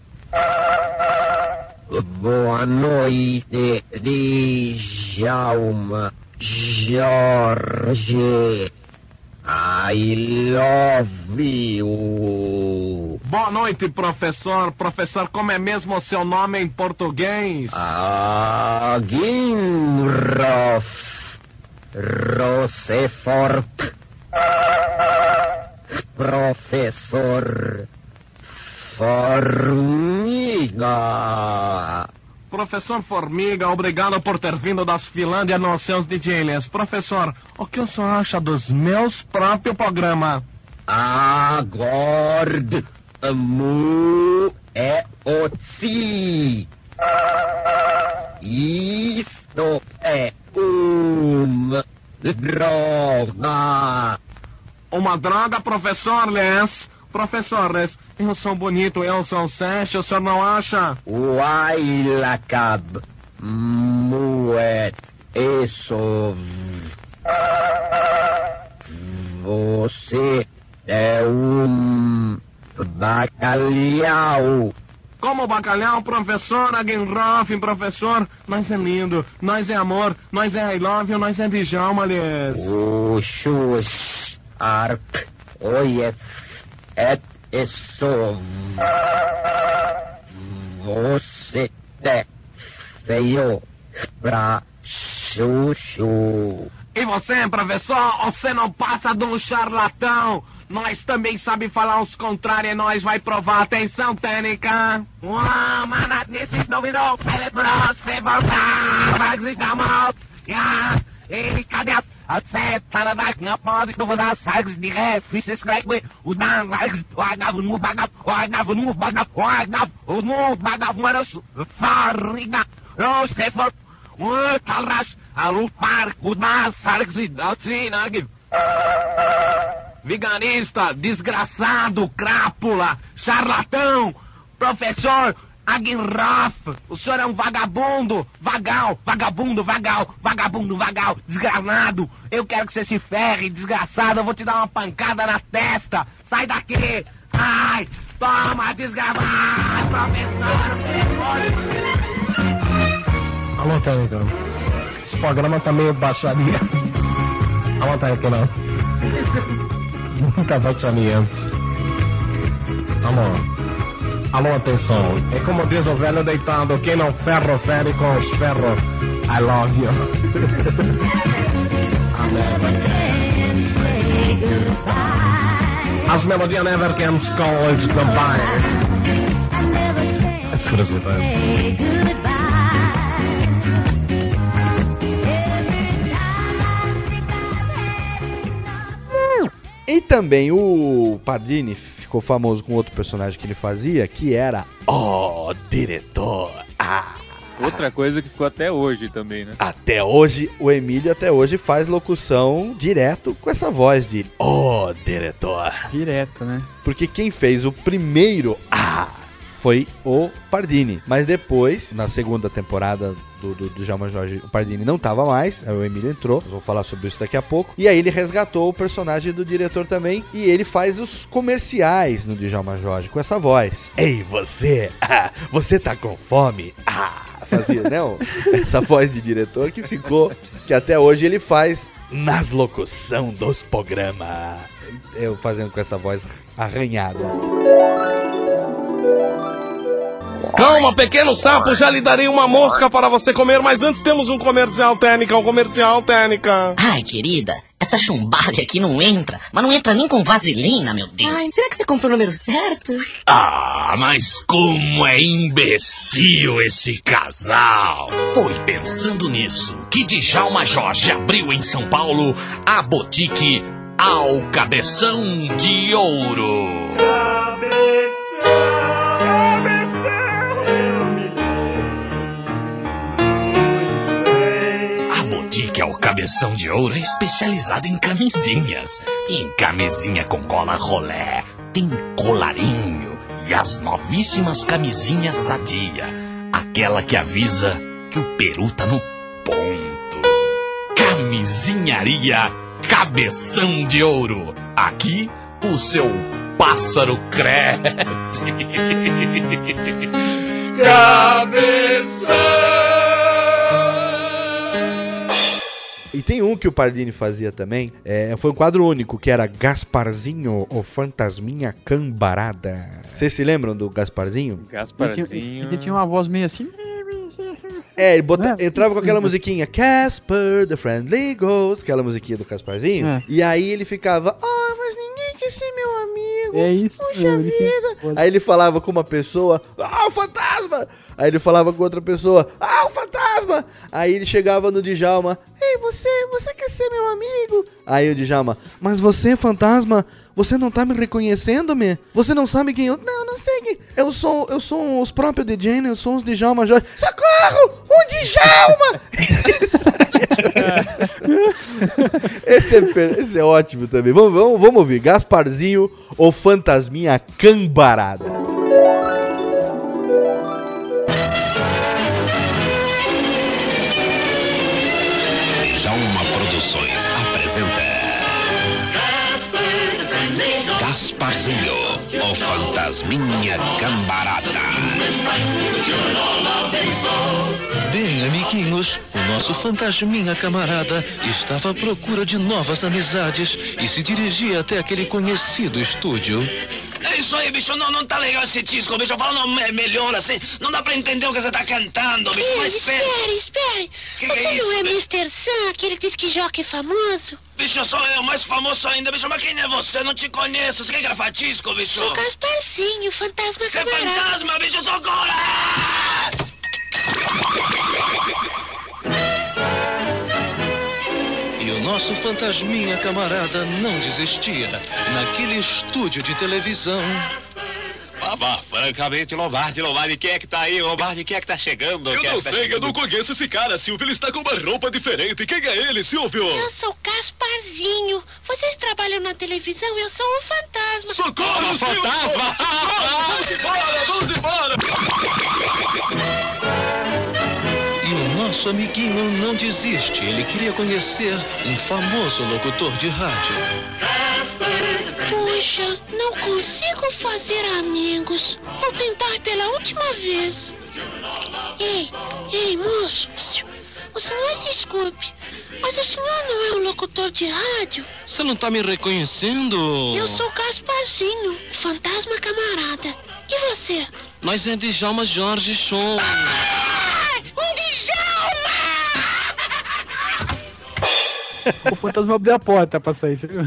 Boa noite, Djalma, Jorge. I love you. Boa noite, professor. Professor, como é mesmo o seu nome em português? Aginrof, Rosefort, Professor Formiga. Professor Formiga, obrigado por ter vindo das Finlândia nos seus DJs. Professor, o que o senhor acha dos meus próprios programas? Agora, mu é otsi. Isto é uma droga. Uma droga, professor Les? Professor Les, eu sou bonito, eu sou sexy, o senhor não acha? Wailakab. Muet. Isso. Você é um bacalhau. Como bacalhau, professor Agenroff, professor, nós é lindo, nós é amor, nós é I love you, nós é Djalma, Les. Uxus. Arp. Oief. Et isso. Você é feio pra chuchu. E você, professor, você não passa de um charlatão. Nós também sabe falar os contrários e nós vai provar. Atenção, técnica. Uau, mana, nesses dominou, celebrou, se voltar, vai desligar mal. Ja, e cadê as... Para dar na pode vou dar sags de ré, fiz esse crack, o dan sags, o agavo no bagavo, o agavo no bagavo, o agavo, o no bagavo, mano, farriga, não se for, o talras, a lupar, o dan sags, e datina, Vigarista, desgraçado, crápula, charlatão, professor Aguirroff, o senhor é um vagabundo, vagal, vagabundo, vagal, vagabundo, vagal, desgranado. Eu quero que você se ferre, desgraçado, eu vou te dar uma pancada na testa. Sai daqui! Ai, toma, desgraçado, professor! Alô, técnica. Esse programa tá meio baixaria. Alô, técnica, não. Muita baixaria. Alô. Alô, atenção. É como diz o velho deitado, quem não ferro, fere com os ferros. I love you. As melodias never can call it goodbye. Exclusiva. E também o Pardini ficou famoso com outro personagem que ele fazia, que era o diretor. Ah, Outra coisa que ficou até hoje também, né? até hoje, o Emílio até hoje faz locução direto com essa voz de o diretor. Direto, né? Porque quem fez o primeiro ah, foi o Pardini. Mas depois, na segunda temporada do, do, do Jorge, o Pardini não tava mais, aí o Emílio entrou. Nós vamos falar sobre isso daqui a pouco. E aí ele resgatou o personagem do diretor também. E ele faz os comerciais no Djalma Jorge com essa voz. Ei, você! Ah, você tá com fome? Ah! Fazia, né? Essa voz de diretor que ficou, que até hoje ele faz nas locução dos programas. Eu fazendo com essa voz arranhada. Calma, pequeno sapo, já lhe darei uma mosca para você comer, mas antes temos um comercial técnica, um comercial técnica. Ai, querida, essa chumbalha aqui não entra. Mas não entra nem com vaselina, meu Deus. Ai, será que você comprou o número certo? Ah, mas como é imbecil esse casal! Foi pensando nisso que Djalma Jorge abriu em São Paulo a boutique Ao Cabeção de Ouro. Boutique Ao Cabeção de Ouro é especializada em camisinhas. Tem camisinha com cola rolé, tem colarinho e as novíssimas camisinhas sadia. Aquela que avisa que o peru tá no ponto. Camisinharia Cabeção de Ouro. Aqui o seu pássaro cresce. E tem um que o Pardini fazia também. é, foi um quadro único, que era Gasparzinho, o Fantasminha Cambarada. Vocês se lembram do Gasparzinho? Ele tinha, ele tinha uma voz meio assim. É, ele bota- entrava com aquela musiquinha Casper, the Friendly Ghost, aquela musiquinha do Gasparzinho. É. E aí ele ficava, ah, mas ninguém quer ser meu amigo. É isso. mesmo, ele se- Aí ele falava com uma pessoa, ah, o fantasma! Aí ele falava com outra pessoa, ah, o fantasma! Aí ele chegava no Djalma, ei, você, você quer ser meu amigo? Aí o Djalma, mas você, fantasma, você não tá me reconhecendo, me? Você não sabe quem eu... Não, não sei quem... Eu sou, eu sou os próprios DJ, né? Eu sou os Djalma Jorge. Socorro! O Djalma! esse, é, esse é ótimo também. Vamos, vamos, vamos ouvir. Gasparzinho, o fantasminha cambarada. Gasparzinho, o Fantasminha Cambarata. Bem, amiguinhos, o nosso fantasminha camarada estava à procura de novas amizades e se dirigia até aquele conhecido estúdio. É isso aí, bicho. Não, não tá legal esse disco, bicho. Fala não, é melhor assim. Não dá pra entender o que você tá cantando, bicho. Mas espera. espere, espere. Que que Você é não é Mr. Sam, aquele disque jockey famoso? Bicho, sou eu, mais famoso ainda, bicho. Mas quem é você? Não te conheço. Você quer gravar disco, bicho? Sou Gasparzinho, fantasma Você é fantasma, bicho. Socorro! Nosso fantasminha camarada não desistia. Naquele estúdio de televisão. Babá, francamente, Lombardi, Lombardi, quem é que tá aí? Lombardi, quem é que tá chegando? Eu Quem é não que tá sei, eu não conheço esse cara, Silvio. Ele está com uma roupa diferente. Quem é ele, Silvio? Eu sou Gasparzinho. Vocês trabalham na televisão, eu sou um fantasma. Socorro, Silvio! Vamos embora, vamos embora! Nosso amiguinho não desiste. Ele queria conhecer um famoso locutor de rádio. Puxa, não consigo fazer amigos. Vou tentar pela última vez. Ei, ei, moço. O senhor desculpe, mas o senhor não é um locutor de rádio? Você não tá me reconhecendo? Eu sou Gasparzinho, o fantasma camarada. E você? Nós é Djalma Jorge Show. Um Djalma! O fantasma abriu a porta pra sair, você viu?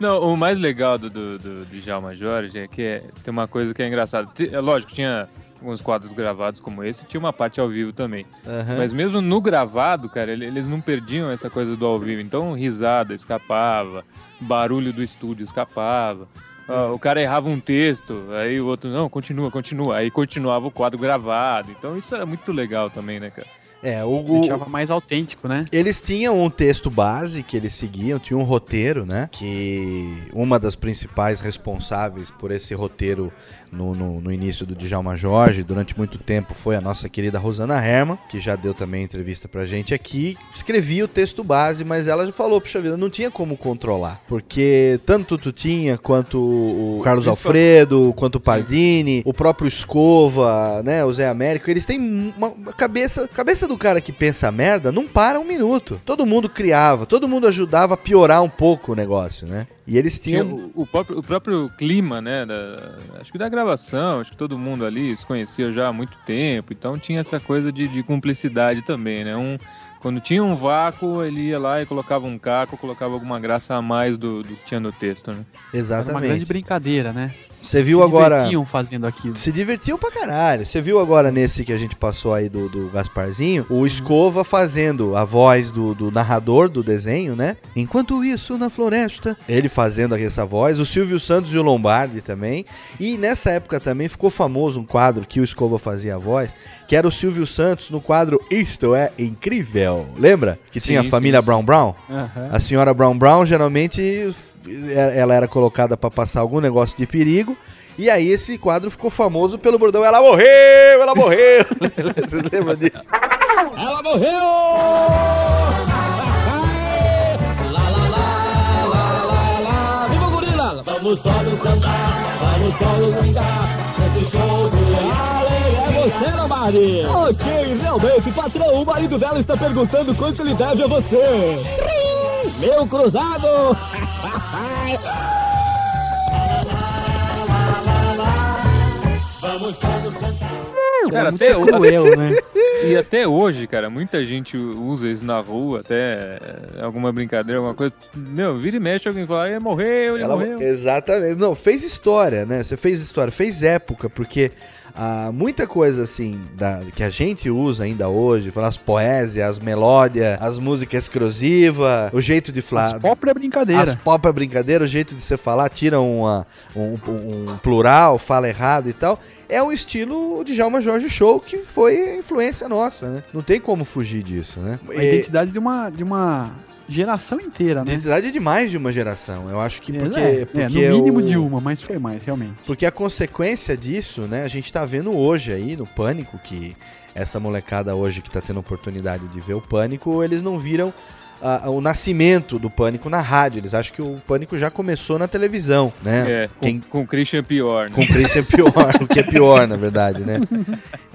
Não, o mais legal do, do, do, do Djalma Jorge é que é- tem uma coisa que é engraçada. É lógico, tinha alguns quadros gravados como esse, tinha uma parte ao vivo também. Aham. Mas mesmo no gravado, cara, ele- eles não perdiam essa coisa do ao vivo. Então, risada escapava, barulho do estúdio escapava. Ah, o cara errava um texto, aí o outro, não, continua, continua. Aí continuava o quadro gravado. Então isso era muito legal também, né, cara? É, o, o- Deixava mais autêntico, né? Eles tinham um texto base que eles seguiam, tinha um roteiro, né? Que uma das principais responsáveis por esse roteiro no, no, no início do Djalma Jorge, durante muito tempo, foi a nossa querida Rosana Herman, que já deu também entrevista pra gente aqui. Escrevia o texto base, mas ela já falou, puxa vida, não tinha como controlar. Porque tanto tu tinha quanto o Carlos Principal- Alfredo, quanto o Pardini, o próprio Escova, né? O Zé Américo, eles têm uma uma cabeça. Cabeça do cara que pensa merda não para um minuto. Todo mundo criava, todo mundo ajudava a piorar um pouco o negócio, né? E eles Tinha tinham. o, o próprio, o próprio clima, né? da- acho que da gravação, acho que todo mundo ali se conhecia já há muito tempo, então tinha essa coisa de, de cumplicidade também, né? Um, quando tinha um vácuo, ele ia lá e colocava um caco, colocava alguma graça a mais do, do que tinha no texto, né? Era uma grande Exatamente. brincadeira, né? Você viu Se agora. divertiam fazendo aquilo. Se divertiu pra caralho. Você viu agora nesse que a gente passou aí do, do Gasparzinho, o Escova fazendo a voz do, do narrador do desenho, né? Enquanto isso, na floresta, ele fazendo essa voz, o Silvio Santos e o Lombardi também. E nessa época também ficou famoso um quadro que o Escova fazia a voz, que era o Silvio Santos no quadro Isto é Incrível. Lembra? Que tinha Sim, a família sim, sim. Brown Brown? Aham. A senhora Brown Brown geralmente ela era colocada pra passar algum negócio de perigo. E aí esse quadro ficou famoso pelo bordão Ela morreu, ela morreu. Vocês lembram disso? Ela morreu! Viva o gorila! Vamos todos cantar, vamos todos brincar. Esse show de é você, Lombardi! Ok, realmente, patrão, o marido dela está perguntando quanto ele deve a você. Meu cruzado! Era muito cruel, né? E até hoje, cara, muita gente usa isso na rua, até é, alguma brincadeira, alguma coisa. Meu, vira e mexe, alguém fala, ele morreu, ele Ela- morreu. Exatamente. Não, fez história, né? Você fez história, fez época, porque ah, muita coisa assim da, que a gente usa ainda hoje, as poesias, as melódias, as músicas exclusivas, o jeito de falar. As próprias brincadeiras. As próprias brincadeiras, o jeito de você falar, tira uma, um, um plural, fala errado e tal. É um estilo de Djalma Jorge Show que foi influência nossa, né? Não tem como fugir disso, né? A identidade de uma, de uma geração inteira, né? Identidade de mais de uma geração. Eu acho que porque, é, é, porque no mínimo o- de uma, mas foi mais, realmente. Porque a consequência disso, né, a gente tá vendo hoje aí no Pânico, que essa molecada hoje que tá tendo oportunidade de ver o Pânico, eles não viram ah, o nascimento do Pânico na rádio. Eles acham que o Pânico já começou na televisão, né? É, com, Quem- com o Christian pior, né? com o Christian pior, o que é pior, na verdade, né?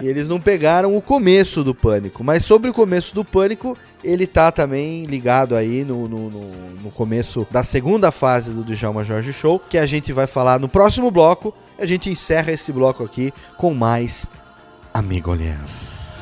E eles não pegaram o começo do Pânico. Mas sobre o começo do Pânico, ele tá também ligado aí no, no, no- no começo da segunda fase do Djalma Jorge Show, que a gente vai falar no próximo bloco. A gente encerra esse bloco aqui com mais Amigolhãs.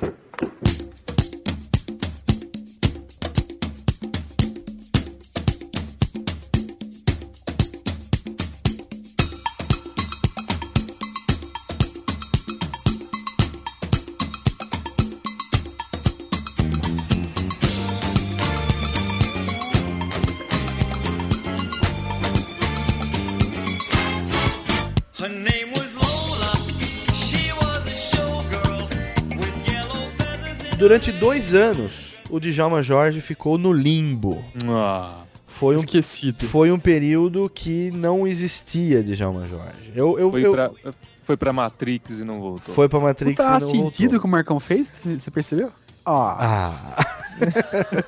Durante dois anos, o Djalma Jorge ficou no limbo. Ah, Foi um, esquecido. Foi um período que não existia Djalma Jorge. Eu, eu, foi, eu- pra, foi pra Matrix e não voltou. foi pra Matrix Puta e não voltou. sentido que o Marcão fez? Você percebeu? Ah. Ah.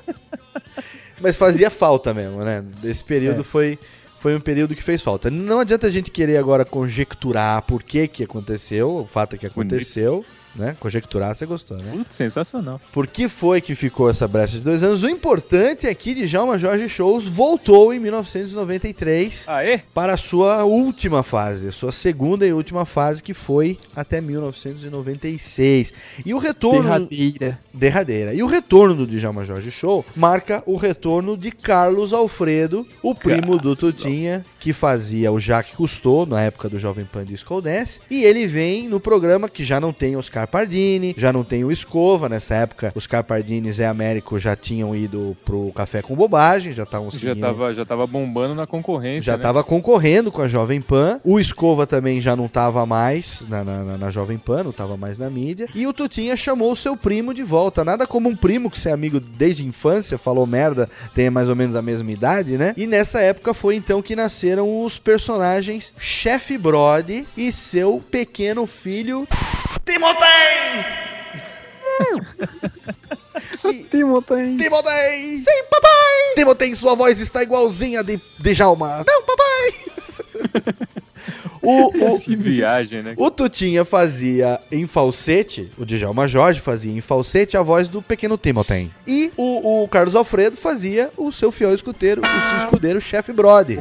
Mas fazia falta mesmo, né? Esse período É. foi, foi um período que fez falta. Não adianta a gente querer agora conjecturar por que que aconteceu, o fato é que aconteceu, né? Conjecturar, você gostou, né? Putz, sensacional. Por que foi que ficou essa brecha de dois anos? O importante é que Djalma Jorge Shows voltou em 1993 Aê? para a sua última fase, a sua segunda e última fase, que foi até 1996. E o retorno... Derradeira. Derradeira. E o retorno do Djalma Jorge Show marca o retorno de Carlos Alfredo, o primo do Tutinha, que fazia o Jacques Cousteau na época do Jovem Pan Disco Dance. E ele vem no programa que já não tem Oscar Pardini, já não tem o Escova. Nessa época, Oscar Pardini e Zé Américo já tinham ido pro Café com Bobagem, já estavam Já seguindo tava, já tava bombando na concorrência. já né? estava concorrendo com a Jovem Pan. O Escova também já não estava mais na, na, na- Jovem Pan, não estava mais na mídia. E o Tutinha chamou o seu primo de volta. Nada como um primo que você é amigo desde a infância, falou merda, tem mais ou menos a mesma idade, né? E nessa época foi então que nasceram os personagens Chef Brody e seu pequeno filho Timotei! Timotei! Timotei! Sim, papai! Timotei, sua voz está igualzinha de, de Jalma. Não, papai! o, o, Que viagem, né? o Tutinha fazia em falsete, o Djalma Jorge fazia em falsete a voz do pequeno Timotei. E o, o Carlos Alfredo fazia o seu fiel escudeiro, o seu escudeiro Chef Brody.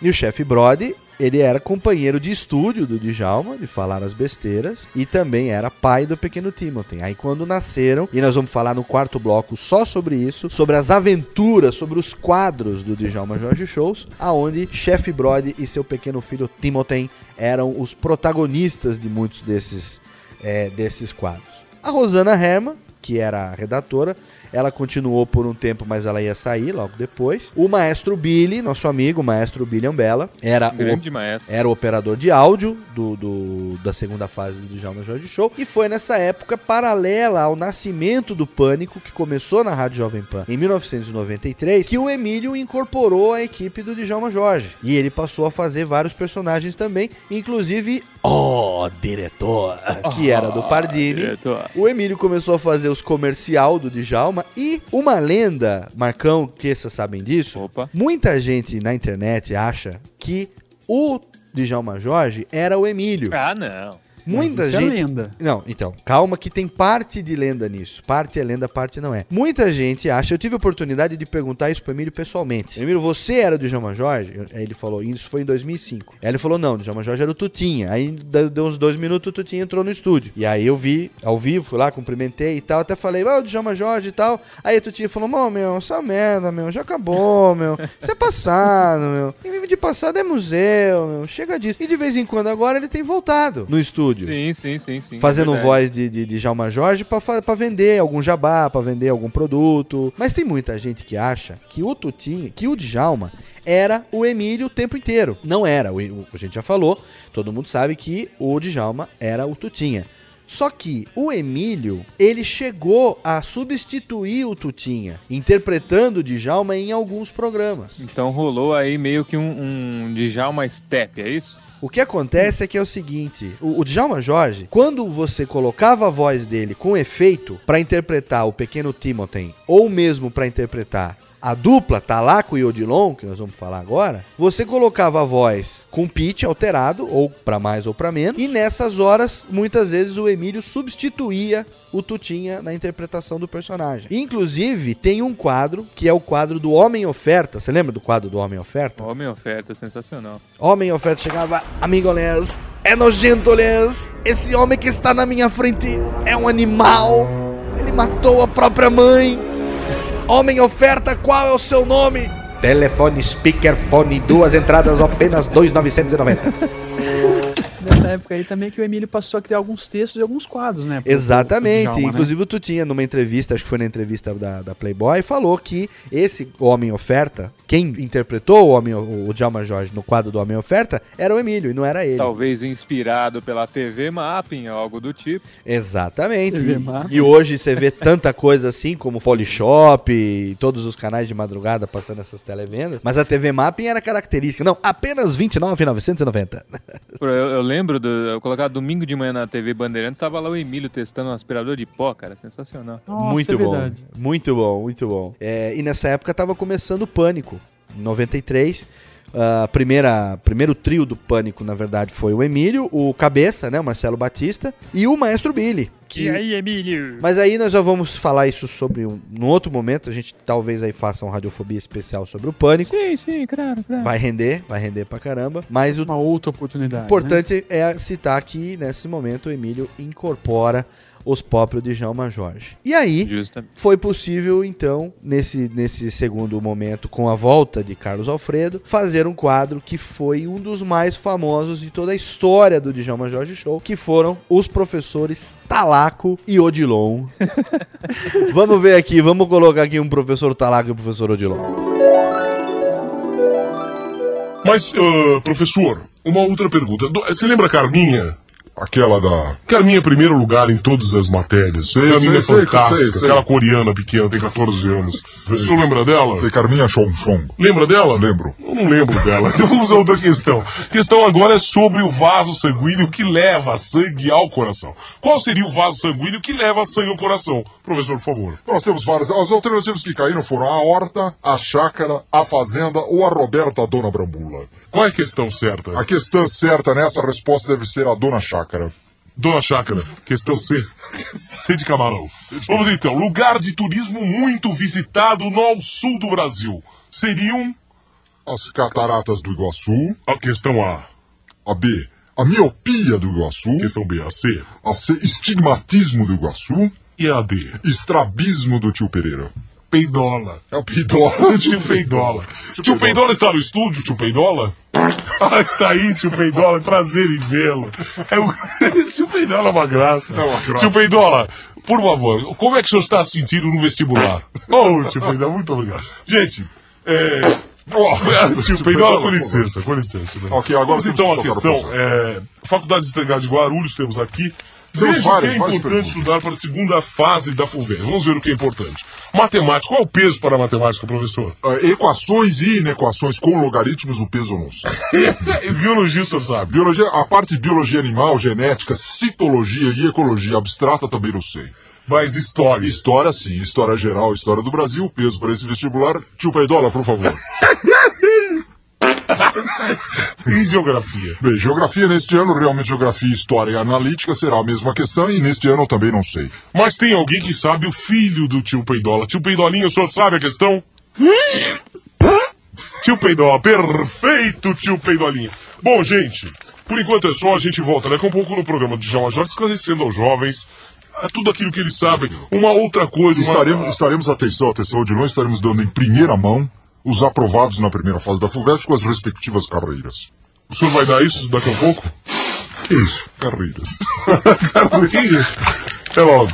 E o Chef Brody, ele era companheiro de estúdio do Djalma, de falar as besteiras, e também era pai do pequeno Timothy. Aí quando nasceram, e nós vamos falar no quarto bloco só sobre isso, sobre as aventuras, sobre os quadros do Djalma Jorge Shows, aonde Chef Brody e seu pequeno filho Timothy eram os protagonistas de muitos desses, é, desses quadros. A Rosana Herman que era a redatora. Ela continuou por um tempo, mas ela ia sair logo depois. O maestro Billy, nosso amigo, o maestro Billy Ambella, era Grande o, maestro. era o operador de áudio do, do- da segunda fase do Djalma Jorge Show. E foi nessa época paralela ao nascimento do Pânico, que começou na Rádio Jovem Pan em 1993, que o Emílio incorporou a equipe do Djalma Jorge. E ele passou a fazer vários personagens também, inclusive o diretor, que era do Pardini. diretor. O Emílio começou a fazer os comercial do Djalma e uma lenda, Marcão, que vocês sabem disso, muita gente na internet acha que o Djalma Jorge era o Emílio. Ah, não. Muita é gente. lenda. Não, então, calma que tem parte de lenda nisso. Parte é lenda, parte não é. Muita gente acha. Eu tive a oportunidade de perguntar isso pro Emílio pessoalmente. Emílio, você era do Djalma Jorge? Eu- Aí ele falou, isso foi em 2005. Aí ele falou, não, o Djalma Jorge era o Tutinha. Aí deu uns dois minutos, o Tutinha entrou no estúdio. E aí eu vi, ao vivo, fui lá, cumprimentei e tal. Até falei, ah, o Djalma Jorge e tal. Aí o Tutinha falou, mano, meu, essa merda, meu, já acabou, meu. Isso é passado, meu. E vive de passado é museu, meu. Chega disso. E de vez em quando agora ele tem voltado no estúdio Sim, sim, sim, sim. fazendo é voz de, de, de Djalma Jorge pra vender algum jabá, pra vender algum produto. Mas tem muita gente que acha que o Tutinha, que o Djalma era o Emílio o tempo inteiro. Não era, o, o- a gente já falou, todo mundo sabe que o Djalma era o Tutinha. Só que o Emílio, ele chegou a substituir o Tutinha, interpretando o Djalma em alguns programas. Então rolou aí meio que um, um Djalma Step, é isso? O que acontece é que é o seguinte, o, o Djalma Jorge, quando você colocava a voz dele com efeito pra interpretar o pequeno Timothy, ou mesmo pra interpretar a dupla Talaco e Odilon, que nós vamos falar agora, você colocava a voz com pitch alterado, ou pra mais ou pra menos, e nessas horas, muitas vezes o Emílio substituía o Tutinha na interpretação do personagem. Inclusive, tem um quadro, que é o quadro do Homem Oferta, você lembra do quadro do Homem Oferta? Homem oferta, sensacional. Homem oferta chegava, amigo Lens, é nojento Lens, esse homem que está na minha frente é um animal, ele matou a própria mãe. Homem oferta, qual é o seu nome? Telefone, speakerphone, duas entradas, apenas 2,990. Nessa época aí também que o Emílio passou a criar alguns textos e alguns quadros, né? pro- pro Exatamente. Djalma, né? Inclusive o Tutinha, numa entrevista, acho que foi na entrevista da, da Playboy, falou que esse Homem Oferta, quem interpretou o, Homem, o Djalma Jorge no quadro do Homem Oferta, era o Emílio e não era ele. Talvez inspirado pela TV Mapping, algo do tipo. Exatamente. TV E, e hoje você vê tanta coisa assim, como Polishop e todos os canais de madrugada passando essas televendas. Mas a TV Mapping era característica. Não, apenas R$ 29,990. Pô, Eu, eu lembro, do, eu colocava domingo de manhã na TV Bandeirantes, tava lá o Emílio testando um aspirador de pó, cara, sensacional. muito bom. Muito bom, muito bom. É, e nessa época tava começando o Pânico. Em 93. A primeira, primeiro trio do Pânico, na verdade, foi o Emílio, o Cabeça, né? O Marcelo Batista, e o Maestro Billy. E aí, Emílio? Mas aí nós já vamos falar isso sobre um, num outro momento. A gente talvez aí faça um radiofobia especial sobre o pânico. Sim, sim, claro, claro. Vai render, vai render pra caramba. Mas o Uma outra oportunidade. né? importante é citar que nesse momento o Emílio incorpora os próprios de Djalma Jorge. E aí foi possível então nesse nesse segundo momento com a volta de Carlos Alfredo fazer um quadro que foi um dos mais famosos de toda a história do Djalma Jorge Show, que foram os professores Talaco e Odilon. vamos ver aqui, vamos colocar aqui um professor Talaco e um professor Odilon. Mas, ah, professor, uma outra pergunta. Você lembra a Carminha? Aquela da. Carminha, primeiro lugar em todas as matérias. Sei, Carminha sei, sei, fantástica, sei, sei. aquela coreana pequena, tem 14 anos. O senhor lembra dela? Sei, Carminha Chong Chong. Lembra dela? Lembro. Eu não lembro dela. Então vamos a outra questão. A questão agora é sobre o vaso sanguíneo que leva sangue ao coração. Qual seria o vaso sanguíneo que leva sangue ao coração? Professor, por favor. Nós temos várias. As alternativas que caíram foram a horta, a chácara, a fazenda ou a Roberta Dona Brambula. Qual é a questão certa? A questão certa nessa resposta deve ser a Dona Chácara. Dona Chácara, questão C. C de camarão. Vamos então. Lugar de turismo muito visitado no sul do Brasil. Seriam. As cataratas do Iguaçu. A questão A. A B. A miopia do Iguaçu. Questão B. A C. A C. Estigmatismo do Iguaçu. E a D. Estrabismo do tio Pereira. Peidola. É o Peidola. Tio Peidola. Tio Peidola está no estúdio, tio Peidola? Ah, está aí, tio Peidola. Prazer em vê-lo. É o... tio Peidola é uma graça. É uma graça. Tio Peidola, Por favor, como é que o senhor está se sentindo no vestibular? Ô, tio Peidola, muito obrigado. Gente, é... tio Peidola, com licença, com licença. Ok, agora Vamos temos então a questão. É... Faculdade Estadual de Guarulhos temos aqui. Veja o que é importante estudar para a segunda fase da FUVEST. Vamos ver o que é importante. Matemática, qual é o peso para a matemática, professor? Ah, equações e inequações com logaritmos, o peso eu não sei. Biologia, o senhor sabe? Biologia, a parte de biologia animal, genética, citologia e ecologia abstrata também não sei. Mas história? História sim, história geral, história do Brasil, peso para esse vestibular. Tio Peidola, por favor. e geografia? Bem, geografia neste ano, realmente geografia, história e analítica será a mesma questão e neste ano eu também não sei. Mas tem alguém que sabe o filho do tio Peidola. Tio Peidolinho, o senhor sabe a questão? tio Peidola, perfeito, tio Peidolinha. Bom, gente, por enquanto é só, a gente volta daqui a um pouco no programa de João Major, esclarecendo aos jovens ah, tudo aquilo que eles sabem. Uma outra coisa... uma- Estaremos, estaremos, atenção, atenção, Odilon, estaremos dando em primeira mão os aprovados na primeira fase da FUVEST com as respectivas carreiras. O senhor vai dar isso daqui a pouco? Que isso? Carreiras. Carreiras? Até logo.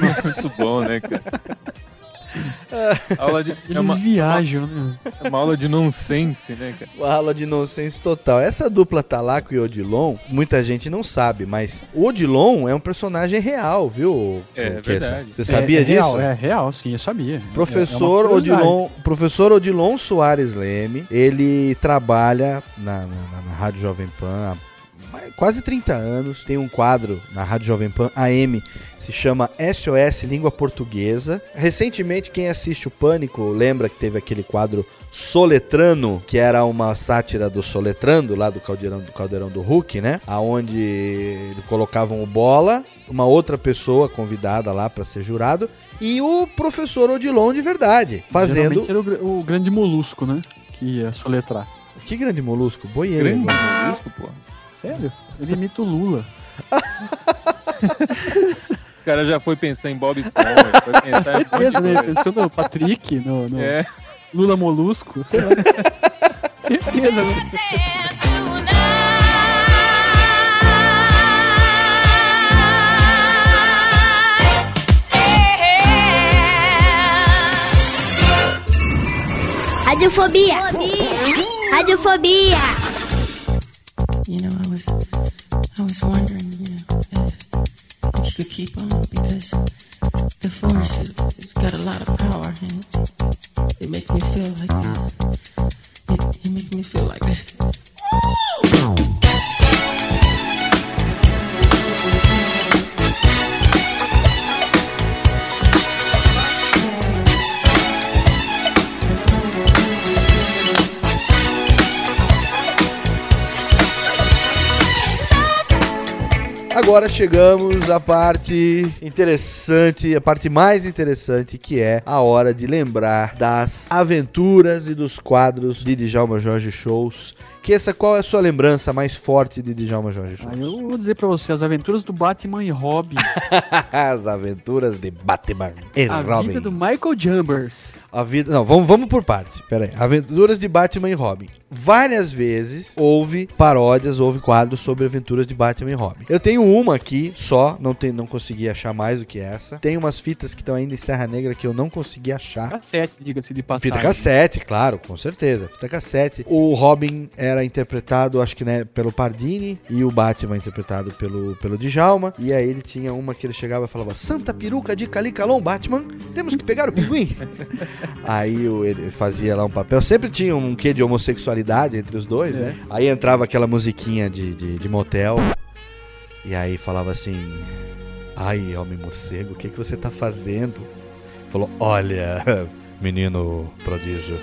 Muito bom, né, cara? Aula de, é, Eles uma, viajam, né? é uma aula de nonsense, né, cara? Uma aula de nonsense total. Essa dupla Talaco e Odilon, muita gente não sabe, mas o Odilon é um personagem real, viu? É, Kessa? verdade. Você sabia é, é disso? Real, é real, sim, eu sabia. Professor É uma curiosidade. Odilon, professor Odilon Soares Leme, ele trabalha na, na- na Rádio Jovem Pan há quase 30 anos. Tem um quadro na Rádio Jovem Pan AM, se chama SOS Língua Portuguesa. Recentemente, quem assiste o Pânico lembra que teve aquele quadro Soletrano, que era uma sátira do Soletrando, lá do Caldeirão do, Caldeirão do Hulk, né? Aonde colocavam o Bola, uma outra pessoa convidada lá para ser jurado, e o professor Odilon de verdade, fazendo... Geralmente era o, o grande molusco, né? Que ia soletrar. Que grande molusco? Boieiro. Grande molusco, pô. Sério? Ele imita o Lula. O cara já foi pensar em Bob Esponja, foi pensar em Certeza, né? Pensou no Patrick, no, no É. Lula Molusco, sei lá. Certeza, né? Radiofobia. Radiofobia. You know, I was, I was wondering, you know, if, you could keep on because the force it's got a lot of power and it, it makes me feel like chegamos à parte interessante, a parte mais interessante, que é a hora de lembrar das aventuras e dos quadros de Djalma Jorge Shows. Que essa qual é a sua lembrança mais forte de Djalma Jorge Shows? Aí eu vou dizer pra você, as aventuras do Batman e Robin. As aventuras de Batman e a Robin. vida do Michael Chambers. A vida. Não, vamos, vamos por parte. Pera aí. Aventuras de Batman e Robin. Várias vezes houve paródias, houve quadros sobre aventuras de Batman e Robin. Eu tenho uma aqui só, não, tem, não consegui achar mais do que essa. Tem umas fitas que estão ainda em Serra Negra que eu não consegui achar. Cassete, diga-se de passagem. Fita cassete, claro, com certeza. Fita cassete. O Robin era interpretado, acho que né, pelo Pardini, e o Batman interpretado pelo, pelo Djalma. E aí ele tinha uma que ele chegava e falava: Santa peruca de Calicalon, Batman, temos que pegar o pinguim. aí ele fazia lá um papel. Sempre tinha um quê de homossexualidade entre os dois, né? Aí entrava aquela musiquinha de, de, de motel. E aí falava assim: Ai, homem morcego, o que, que você tá fazendo? Falou: Olha, menino prodígio,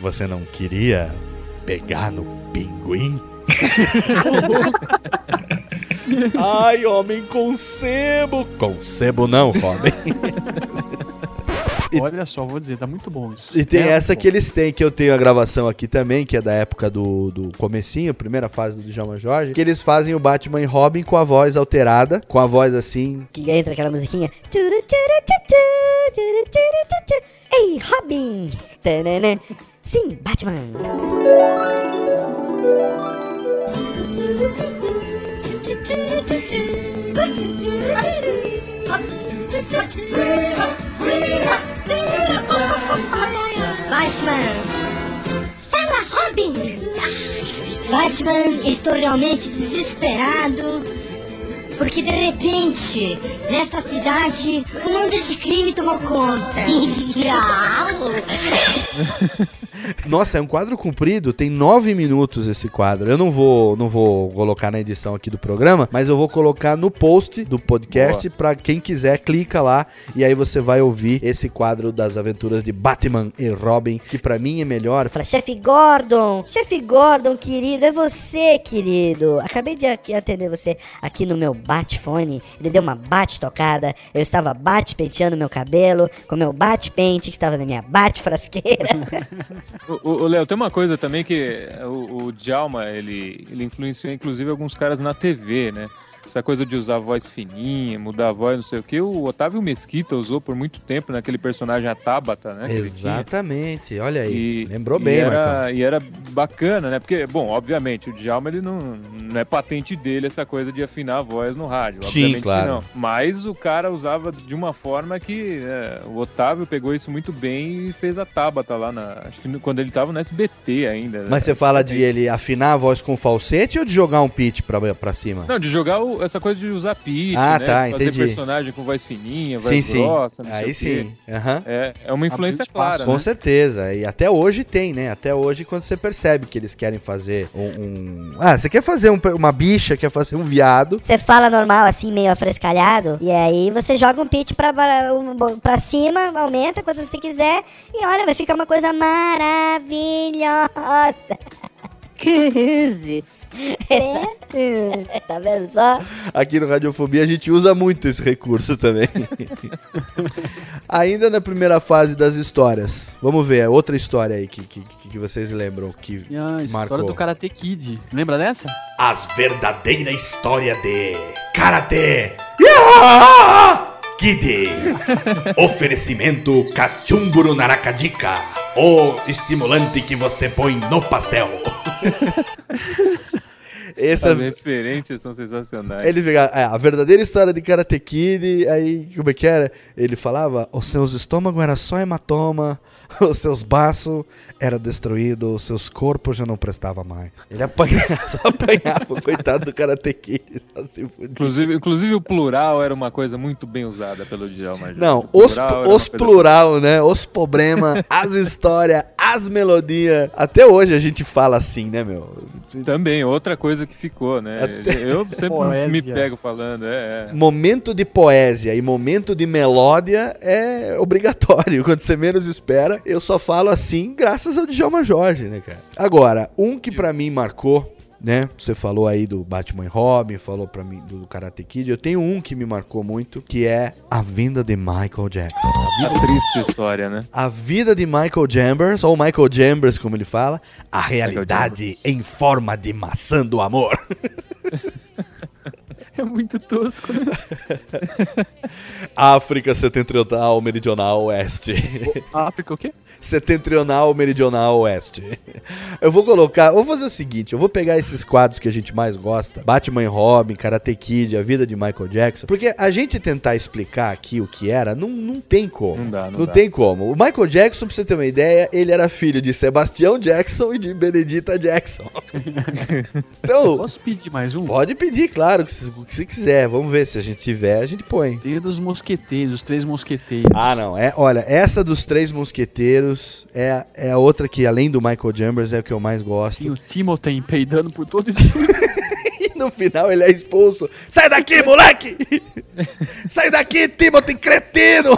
você não queria pegar no pinguim? Ai, homem com sebo! Com sebo não, Robin. Olha só, vou dizer, tá muito bom isso. E tem É essa que eles têm, que eu tenho a gravação aqui também, que é da época do, do comecinho, primeira fase do Djalma Jorge, que eles fazem o Batman e Robin com a voz alterada, com a voz assim... Que entra aquela musiquinha. Ei, Robin! Sim, Batman. Batman! Fala, Robin! Batman, estou realmente desesperado. Porque de repente, nesta cidade, um mundo de crime tomou conta. Nossa, é um quadro comprido, tem nove minutos esse quadro. Eu não vou, não vou colocar na edição aqui do programa, mas eu vou colocar no post do podcast pra quem quiser, clica lá e aí você vai ouvir esse quadro das aventuras de Batman e Robin, que pra mim é melhor. Fala, chefe Gordon, chefe Gordon, querido, é você, querido. Acabei de aqui atender você aqui no meu bate-fone. Ele deu uma bate-tocada. Eu estava bate-penteando meu cabelo com meu bate-pente que estava na minha bate-frasqueira. O, o- Léo, tem uma coisa também que o, o Djalma, ele, ele influenciou inclusive alguns caras na TV, né? Essa coisa de usar a voz fininha, mudar a voz, não sei o que. O Otávio Mesquita usou por muito tempo naquele personagem a Tabata, né? Exatamente, olha aí. E, Lembrou e bem, era, Marcão. E era bacana, né? Porque, bom, obviamente, o Djalma, ele não, não é patente dele essa coisa de afinar a voz no rádio. Sim, obviamente claro. que não. Mas o cara usava de uma forma que né, o Otávio pegou isso muito bem e fez a Tabata lá na... Acho que quando ele tava no SBT ainda. né? Mas você fala de ele afinar a voz com falsete ou de jogar um pitch pra, pra cima? Não, de jogar o- essa coisa de usar pitch, Ah, né? tá, Fazer entendi. personagem com voz fininha, Sim, voz sim. grossa, não Aí sei o quê. sim. aham. É, é uma influência Abriu clara. Com né? certeza. E até hoje tem, né? Até hoje, quando você percebe que eles querem fazer um. um- Ah, você quer fazer um- uma bicha, quer fazer um viado. Você fala normal, assim, meio afrescalhado, e aí você joga um pitch pra, pra, pra cima, aumenta quando você quiser, e olha, vai ficar uma coisa maravilhosa. Cruzes. tá vendo só? Aqui no Radiofobia a gente usa muito esse recurso também. Ainda na primeira fase das histórias. Vamos ver, outra história aí que, que, que vocês lembram que a história marcou. do Karate Kid. Lembra dessa? As verdadeira história de Karate Kid. Oferecimento Kachumburu Narakadika. O estimulante que você põe no pastel. Essa- As referências são sensacionais. Ele fica, é, a verdadeira história de Karate Kid, aí como é que era? Ele falava, os seus estômagos era só hematoma, os seus baços era destruído, os seus corpos já não prestava mais. Ele apanhava, só apanhava, coitado do Karate Kid, só se fudia. Inclusive, inclusive o plural era uma coisa muito bem usada pelo Djalma. Não, O os, os plural, né? Os problemas, as histórias, as melodias. Até hoje a gente fala assim, né, meu? Também, outra coisa que ficou, né? Até- Eu sempre Poésia. me pego falando, é, é. Momento de poesia e momento de melódia é obrigatório. Quando você menos espera, eu só falo assim graças ao Djalma Jorge, né, cara? Agora, um que pra mim marcou, né? Você falou aí do Batman e Robin, falou pra mim do Karate Kid. Eu tenho um que me marcou muito, que é a vinda de Michael Jackson. A A vida, triste história, né? a vida de Michael Chambers, ou Michael Chambers, como ele fala, a realidade em forma de maçã do amor. É muito tosco, né? África Setentrional, Meridional, Oeste. África o quê? Setentrional, Meridional, Oeste. Eu vou colocar, vou fazer o seguinte, eu vou pegar esses quadros que a gente mais gosta, Batman e Robin, Karate Kid, a vida de Michael Jackson, porque a gente tentar explicar aqui o que era, não, não tem como. Não dá, não Não dá. tem como. O Michael Jackson, pra você ter uma ideia, ele era filho de Sebastião Jackson e de Benedita Jackson. então, Posso pedir mais um? pode pedir, claro, o que se- o que você quiser. Vamos ver, se a gente tiver, a gente põe. Tem a dos mosqueteiros, os três mosqueteiros. Ah, não. É, olha, essa dos três mosqueteiros é, é a outra que, além do Michael Chambers, é o que eu mais gosto. Tem o Timothy peidando por todo esse... E no final ele é expulso. Sai daqui, moleque! Sai daqui, Timothy cretino!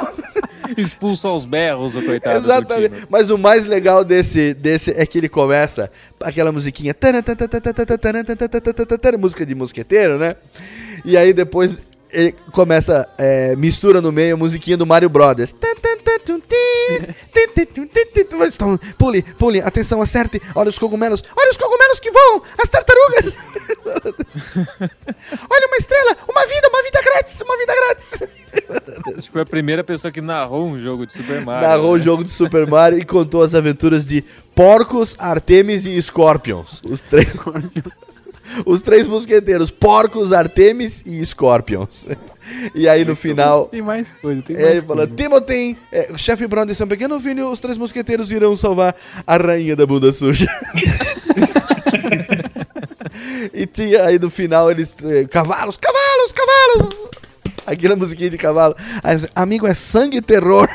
Expulso aos berros, o coitado do Exatamente. Mas o mais legal desse, desse é que ele começa aquela musiquinha. Música de mosqueteiro, né? E aí depois ele começa, é, mistura no meio a musiquinha do Mario Brothers. Pule, pule, atenção, acerte. Olha os cogumelos, olha os cogumelos que voam, as tartarugas. olha uma estrela, uma vida, uma vida grátis, uma vida grátis. Acho que foi a primeira pessoa que narrou um jogo de Super Mario. Narrou o né? jogo do Super Mario e contou as aventuras de porcos, Artemis e Scorpions. Os três. Os três mosqueteiros, porcos, Artemis e Scorpions. E aí no final. Tem mais coisa, tem É, mais ele fala. Timothy, é, o chefe Brown disse um pequeno filho, os três mosqueteiros irão salvar a rainha da bunda suja. e tinha aí no final eles. eh, cavalos, cavalos, cavalos! Aquela musiquinha de cavalo. Aí, amigo, é sangue e terror.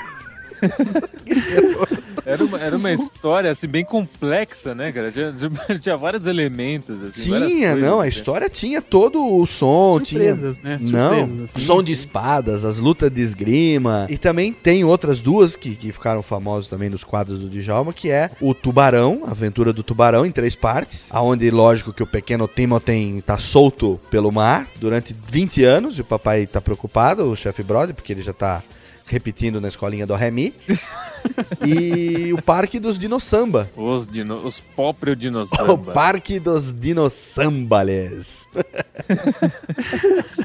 Era uma, era uma história assim, bem complexa, né, cara? Tinha, tinha vários elementos. Assim, Tinha, coisas, não, a né? história tinha todo o som, Surpresas, tinha. né? Não, Surpresas, assim. som de espadas, as lutas de esgrima. E também tem outras duas que, que ficaram famosas também nos quadros do Djalma, que é o Tubarão, a aventura do Tubarão em três partes, aonde lógico que o pequeno Timothy tá solto pelo mar durante 20 anos e o papai tá preocupado, o chefe Brody, porque ele já tá repetindo na escolinha do Remy. e o Parque dos Dinossamba. Os, dino, os próprios O dinossauros. Parque dos Dinossambales.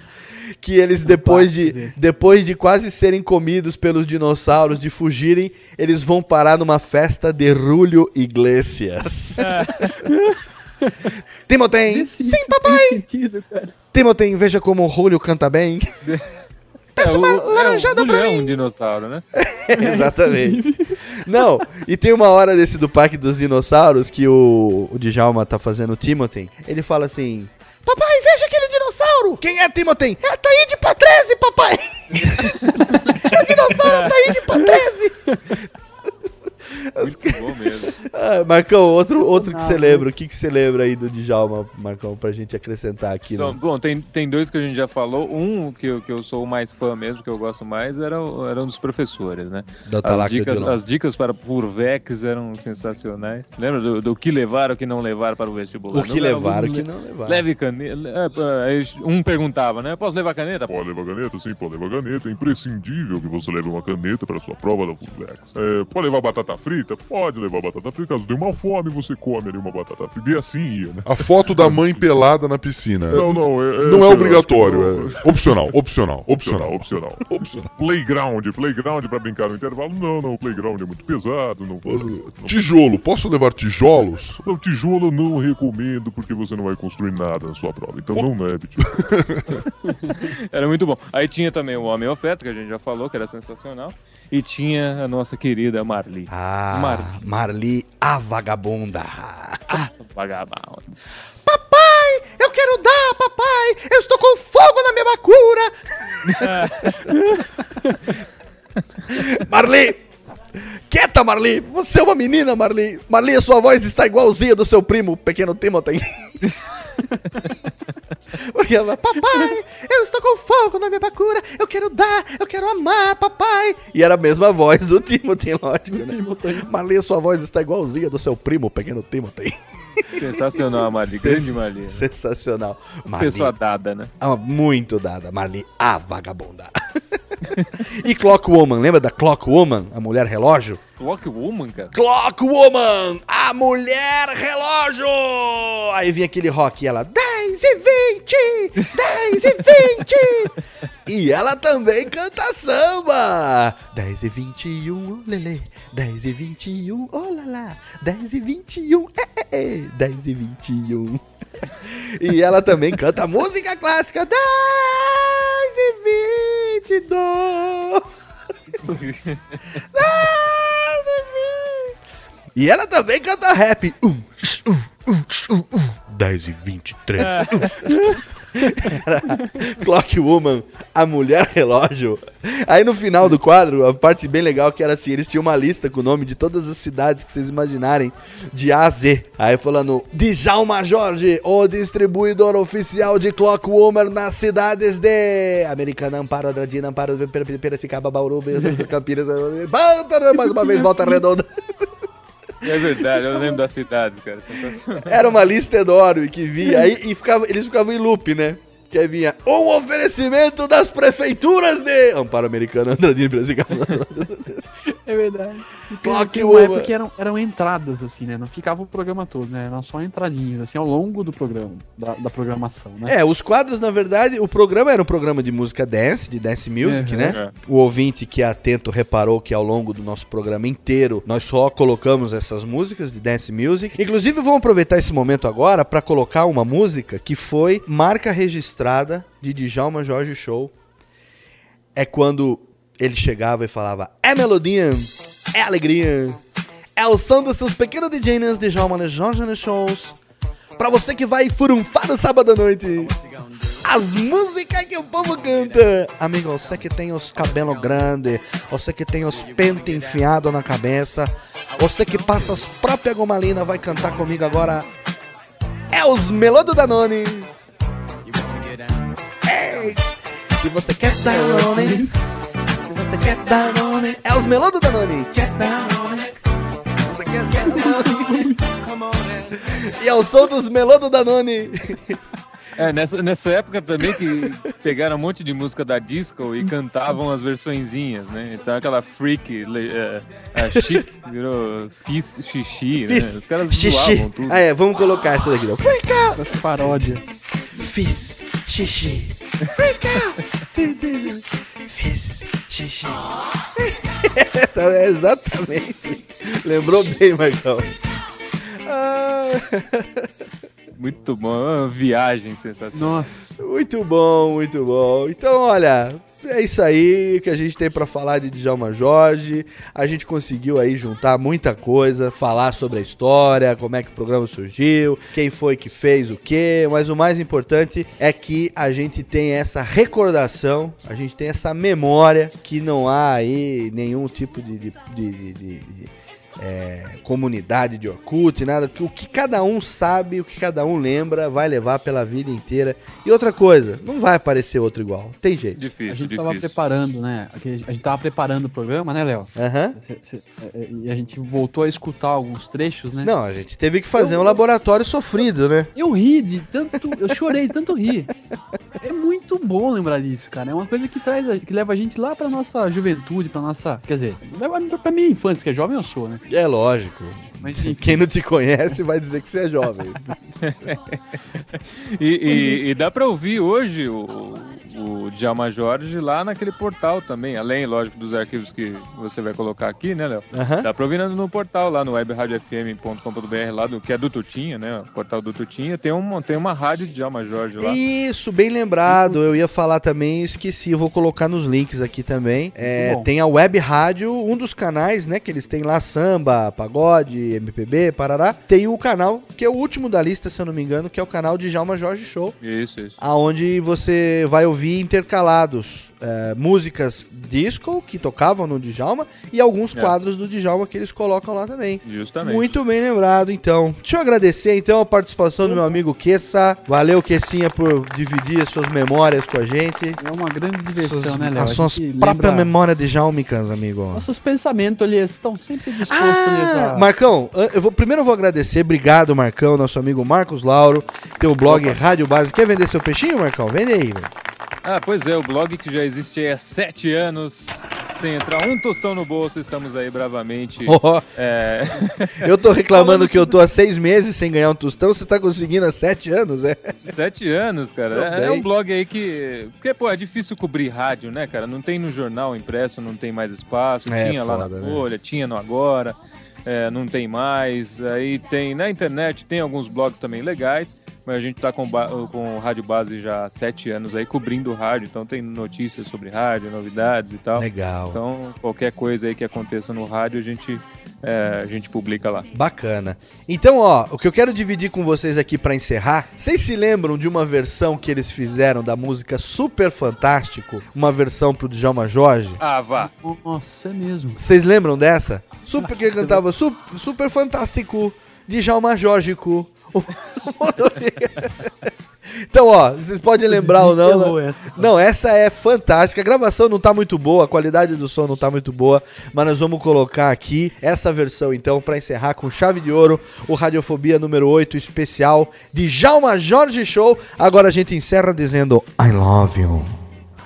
que eles, depois de, depois de quase serem comidos pelos dinossauros, de fugirem, eles vão parar numa festa de Rúlio Iglesias. Timothy! Sim, papai! Timothy, veja como o Rúlio canta bem. É, o, laranjada é, o Julio é um dinossauro, né? Exatamente. Não, e tem uma hora desse do Parque dos Dinossauros que o, o Djalma tá fazendo o Timothy. Ele fala assim: Papai, veja aquele dinossauro! Quem é Timothy? É a Taíde Patrese, papai! é o dinossauro Taíde Patrese! Muito bom mesmo. Ah, Marcão, outro, outro que você lembra. O que, que você lembra aí do Djalma, Marcão, pra gente acrescentar aqui? Então, no- bom, tem, tem dois que a gente já falou. Um que eu, que eu sou o mais fã mesmo, que eu gosto mais, era, o- era um dos professores, né? Da As dicas, as dicas para Purvex eram sensacionais. Lembra do, do que levar ou que não levar para o vestibular? O que Não, levar, o que não levar. Leve caneta. é, um perguntava, né? Posso levar caneta? Pode levar caneta? Sim, pode levar caneta. É imprescindível que você leve uma caneta para sua prova da Fulvex. É, pode levar batata frita? Pode levar batata frita. Caso dê uma fome, você come ali uma batata frita. E assim ia, né? A foto da mãe pelada na piscina. Não, não, é, Não é sei lá, obrigatório, é opcional, opcional, Opcional, opcional. opcional. Playground, playground pra brincar no intervalo. Não, não, o playground é muito pesado. Não pode. Não, Tijolo, posso levar tijolos? não, tijolo eu não recomendo porque você não vai construir nada na sua prova. Então não leve tijolo. Era muito bom. Aí tinha também o Homem Oferta, que a gente já falou, que era sensacional. E tinha a nossa querida Marli. Ah, Marli. Marli, a vagabunda. Vagabundos. Papai, eu quero dar, papai! Eu estou com fogo na minha bacura! Marli! Quieta, Marli! Você é uma menina, Marli! Marli, a sua voz está igualzinha do seu primo, pequeno Timothy. Porque ela, papai, eu estou com fogo na minha bacura, eu quero dar, eu quero amar, papai. E era a mesma voz do Timothy, lógico, né? Marli, a sua voz está igualzinha do seu primo, pequeno Timothy. Sensacional Marli, grande Marli. né? Sensacional. Marli, Pessoa dada, né? ah, muito dada, Marli, a vagabunda. e Clock Woman, lembra da Clock Woman, a mulher relógio? Clock Woman, cara. Clock Woman, a mulher relógio! Aí vinha aquele rock e ela, 10 e 20, 10 e 20. e ela também canta samba. 10 e 21, oh, lelê, 10 e 21, oh lá lá, 10 e 21, é, é, é, 10 e 21. E ela também canta música clássica, 10 e 22. 10 e 20. E ela também canta rap. Um, um, um, um, um. 10 e 23. Era Clock Woman, a mulher relógio. Aí no final do quadro, a parte bem legal que era assim, eles tinham uma lista com o nome de todas as cidades que vocês imaginarem, de A a Z. Aí falando, Djalma Jorge, o distribuidor oficial de Clock Woman nas cidades de Americana, Amparo, Andradina, Amparo, Piracicaba, Bauru, Campinas, mais uma vez, Volta Redonda. É verdade, eu lembro das cidades, cara. Era uma lista enorme que vinha aí e ficava, eles ficavam em loop, né? Que aí vinha um oferecimento das prefeituras de Amparo Americano, Andradino Brasil. É verdade. Porque Clock uma época que eram, eram entradas, assim, né? Não ficava o programa todo, né? Eram só entradinhas, assim, ao longo do programa, da, da programação, né? É, os quadros, na verdade, o programa era um programa de música dance, de dance music, Uhum. né? É. O ouvinte que é atento reparou que ao longo do nosso programa inteiro nós só colocamos essas músicas de dance music. Inclusive, vamos aproveitar esse momento agora para colocar uma música que foi marca registrada de Djalma Jorge Show. É quando ele chegava e falava: É melodia, é alegria, é o som dos seus pequenos DJs de Djalma Jorge shows. Pra você que vai furunfar no sábado à noite. As músicas que o povo canta. Amigo, você que tem os cabelos grandes, você que tem os pentes enfiados na cabeça, você que passa as próprias gomalinas, vai cantar comigo agora. É os Melô do Danone. Ei, se você quer Danone, você quer Danone, é os Melô do Danone. Danone, se você quer Danone. E é o som dos Melô do Danone. É, nessa, nessa época também que pegaram um monte de música da disco e cantavam as versõezinhas, né? Então aquela freak, le- é, é, chic, virou fiz xixi, né? Fiz Os caras xixi. zoavam tudo. Ah, é, vamos colocar essa daqui. Freak out. Das paródias. Fiz xixi. Freak out. Fiz xixi. Então, é exatamente. Lembrou bem, Marcão. Ah. Muito bom, é uma viagem sensacional. Nossa. Muito bom, muito bom. Então, olha, é isso aí que a gente tem pra falar de Djalma Jorge. A gente conseguiu aí juntar muita coisa, falar sobre a história, como é que o programa surgiu, quem foi que fez o quê, mas o mais importante é que a gente tem essa recordação, a gente tem essa memória que não há aí nenhum tipo de- de- de- de, é, comunidade de Orkut, nada. que O que cada um sabe, o que cada um lembra, vai levar pela vida inteira. E outra coisa, não vai aparecer outro igual. Tem jeito. Difícil, A gente tava preparando, né? A gente tava preparando o programa, né, Léo? É, E a gente voltou a escutar alguns trechos, né? Não, a gente teve que fazer um laboratório sofrido, né? Eu ri de tanto. Eu chorei de tanto rir. É muito bom lembrar disso, cara. É uma coisa que traz, a- que leva a gente lá pra nossa juventude, pra nossa. Quer dizer, leva pra minha infância, que é jovem eu sou, né? É lógico. Mas, enfim. Quem não te conhece vai dizer que você é jovem. E, e- e dá pra ouvir hoje o, o Djalma Jorge lá naquele portal também, além, lógico, dos arquivos que você vai colocar aqui, né, Léo? Pra ouvir no, portal lá no webradiofm.com.br, lá do, que é do Tutinha, né? O portal do Tutinha, tem uma, tem uma rádio de Djalma Jorge lá. Isso, bem lembrado. Eu ia falar também, esqueci. Vou colocar nos links aqui também. É, tem a Web Rádio, um dos canais, né? Que eles têm lá samba, pagode, MPB, parará. Tem o canal, que é o último da lista, se eu não me engano, que é o canal de Jalma Jorge Show. Isso, isso. Aonde você vai ouvir intercalados é, músicas disco que tocavam no Djalma e alguns É. quadros do Djalma que eles colocam lá também. Justamente. Muito bem lembrado, então. Deixa eu agradecer, então, a participação do meu amigo Kessa. Valeu, Kessinha, por dividir as suas memórias com a gente. É uma grande diversão, Suas- né, Léo? As suas próprias memórias de Jalmicas, amigo. Nossos pensamentos ali estão sempre dispostos Ah, a... Marcão, eu vou, primeiro eu vou agradecer, obrigado, Marcão, nosso amigo Marcos Lauro, teu blog Rádio Base. Quer vender seu peixinho, Marcão? Vende aí, velho. Ah, pois é, o blog que já existe há sete anos, sem entrar um tostão no bolso, estamos aí bravamente. Ó. É... Eu tô reclamando que eu tô há seis meses sem ganhar um tostão, você tá conseguindo há sete anos, é? Sete anos, cara. É, é um blog aí que. Porque, pô, é difícil cobrir rádio, né, cara? Não tem no jornal impresso, não tem mais espaço. É, tinha lá foda, na né? Folha, tinha no Agora, é, não tem mais. Aí tem na internet, tem alguns blogs também legais. Mas a gente tá com, com o Rádio Base já há sete anos aí cobrindo o rádio, então tem notícias sobre rádio, novidades e tal. Legal. Então, qualquer coisa aí que aconteça no rádio, a gente, é, a gente publica lá. Bacana. Então, ó, o que eu quero dividir com vocês aqui pra encerrar, vocês se lembram de uma versão que eles fizeram da música Super Fantástico? Uma versão pro Djalma Jorge? Ah, vá. Nossa, é mesmo. Vocês lembram dessa? Super que cantava super, super Fantástico, Djalma Jorgico. Então, ó, vocês podem lembrar ou não. Essa, cara. Não, essa é fantástica. A gravação não tá muito boa, a qualidade do som não tá muito boa, mas nós vamos colocar aqui essa versão então pra encerrar com chave de ouro o Radiofobia número 8 especial de Jalma Jorge Show. Agora a gente encerra dizendo I love you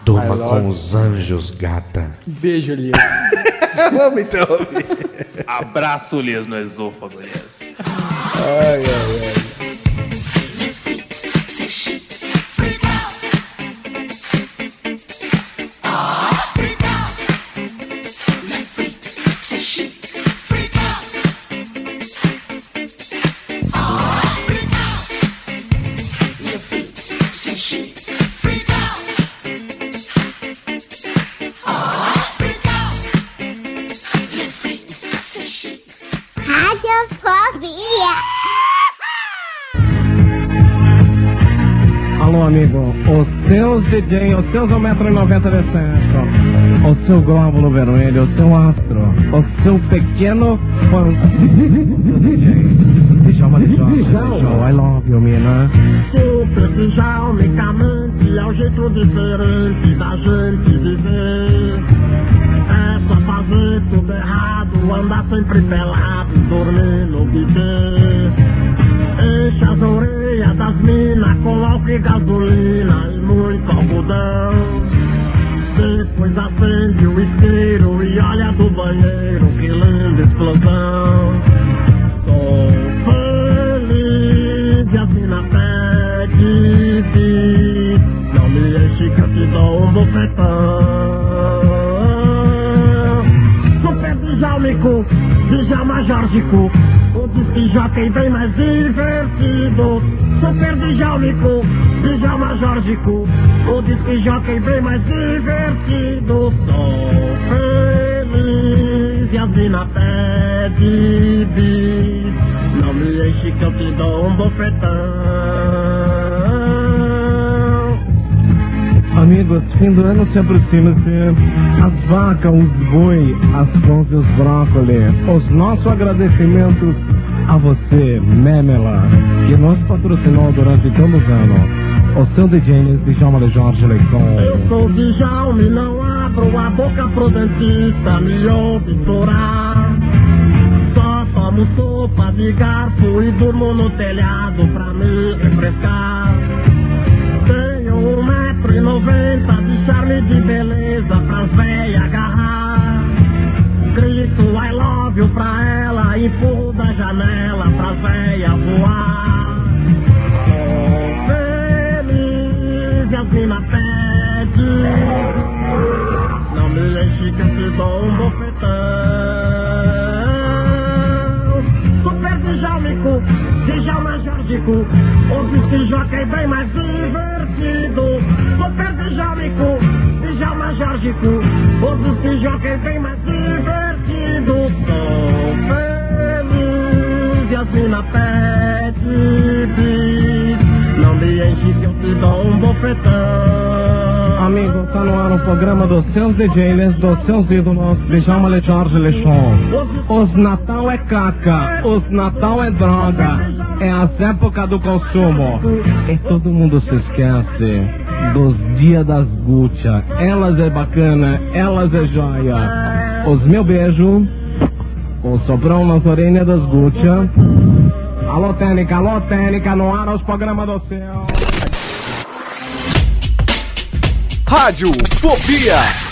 Durma love com you. os anjos, gata. Beijo, Elias. Vamos interromper. Abraço, Elias, no esôfago, Elias. Ai, ai, ai. Radiofobia. Alô, amigo. Os seus DJ, os seus 1,90m de centro, o seu glóbulo vermelho, o seu astro, o seu pequeno fã. Djalma de Djalma, I love you, mina. Superficial, unicamente, é o jeito diferente da gente viver. É só fazer tudo errado, andar sempre pelado, dormir no bidê. Enche as orelhas das minas com álcool e gasolina e muito algodão. Depois acende o isqueiro e olha do banheiro, que linda explosão. Sou feliz e a mina pede Não me enche que eu te dou um bofetão Super Djalmico, Djalma Jorgico O disque jockey bem mais divertido Super Djalmico, Djalma Jorgico O disque jockey bem mais divertido Sou feliz e a mina pede bis. Não me enche que eu te dou um bofetão Amigos, fim do ano se aproxima-se. As vacas, os boi, as couves e os brócolis. Os nossos agradecimentos a você, Memela, que nos patrocinou durante todos os anos. O seu DJ Djalma de Jorge Eu Leicon. sou Djalma e não abro a boca pro dentista me obturar. Só tomo sopa de garfo e durmo no telhado pra me refrescar. Tenho um metro e noventa de charme de beleza pras véia agarrar. Grito I love you pra ela, empurro da janela pras véia voar. Feliz as mina pede Não me enche que eu te dou um bofetão Djalma Jorgico O disque jockey bem mais divertido. Super Djalmico, Djalma Jorgico O disque jockey bem mais divertido. Sou feliz e as mina pede Não me enche que eu te dou um bofetão Amigo, tá no ar o programa dos seus DJs, dos seus ídolos, de Jorge Lechon. Os Natal é caca, os Natal é droga, é as épocas do consumo. E todo mundo se esquece dos dias das Gucci. Elas é bacana, elas é joia. Os meu beijo, o sobrão nas orelhas das Gucci. Alô, Técnica, alô, Técnica, no ar os programas do céu. Rádio Fobia.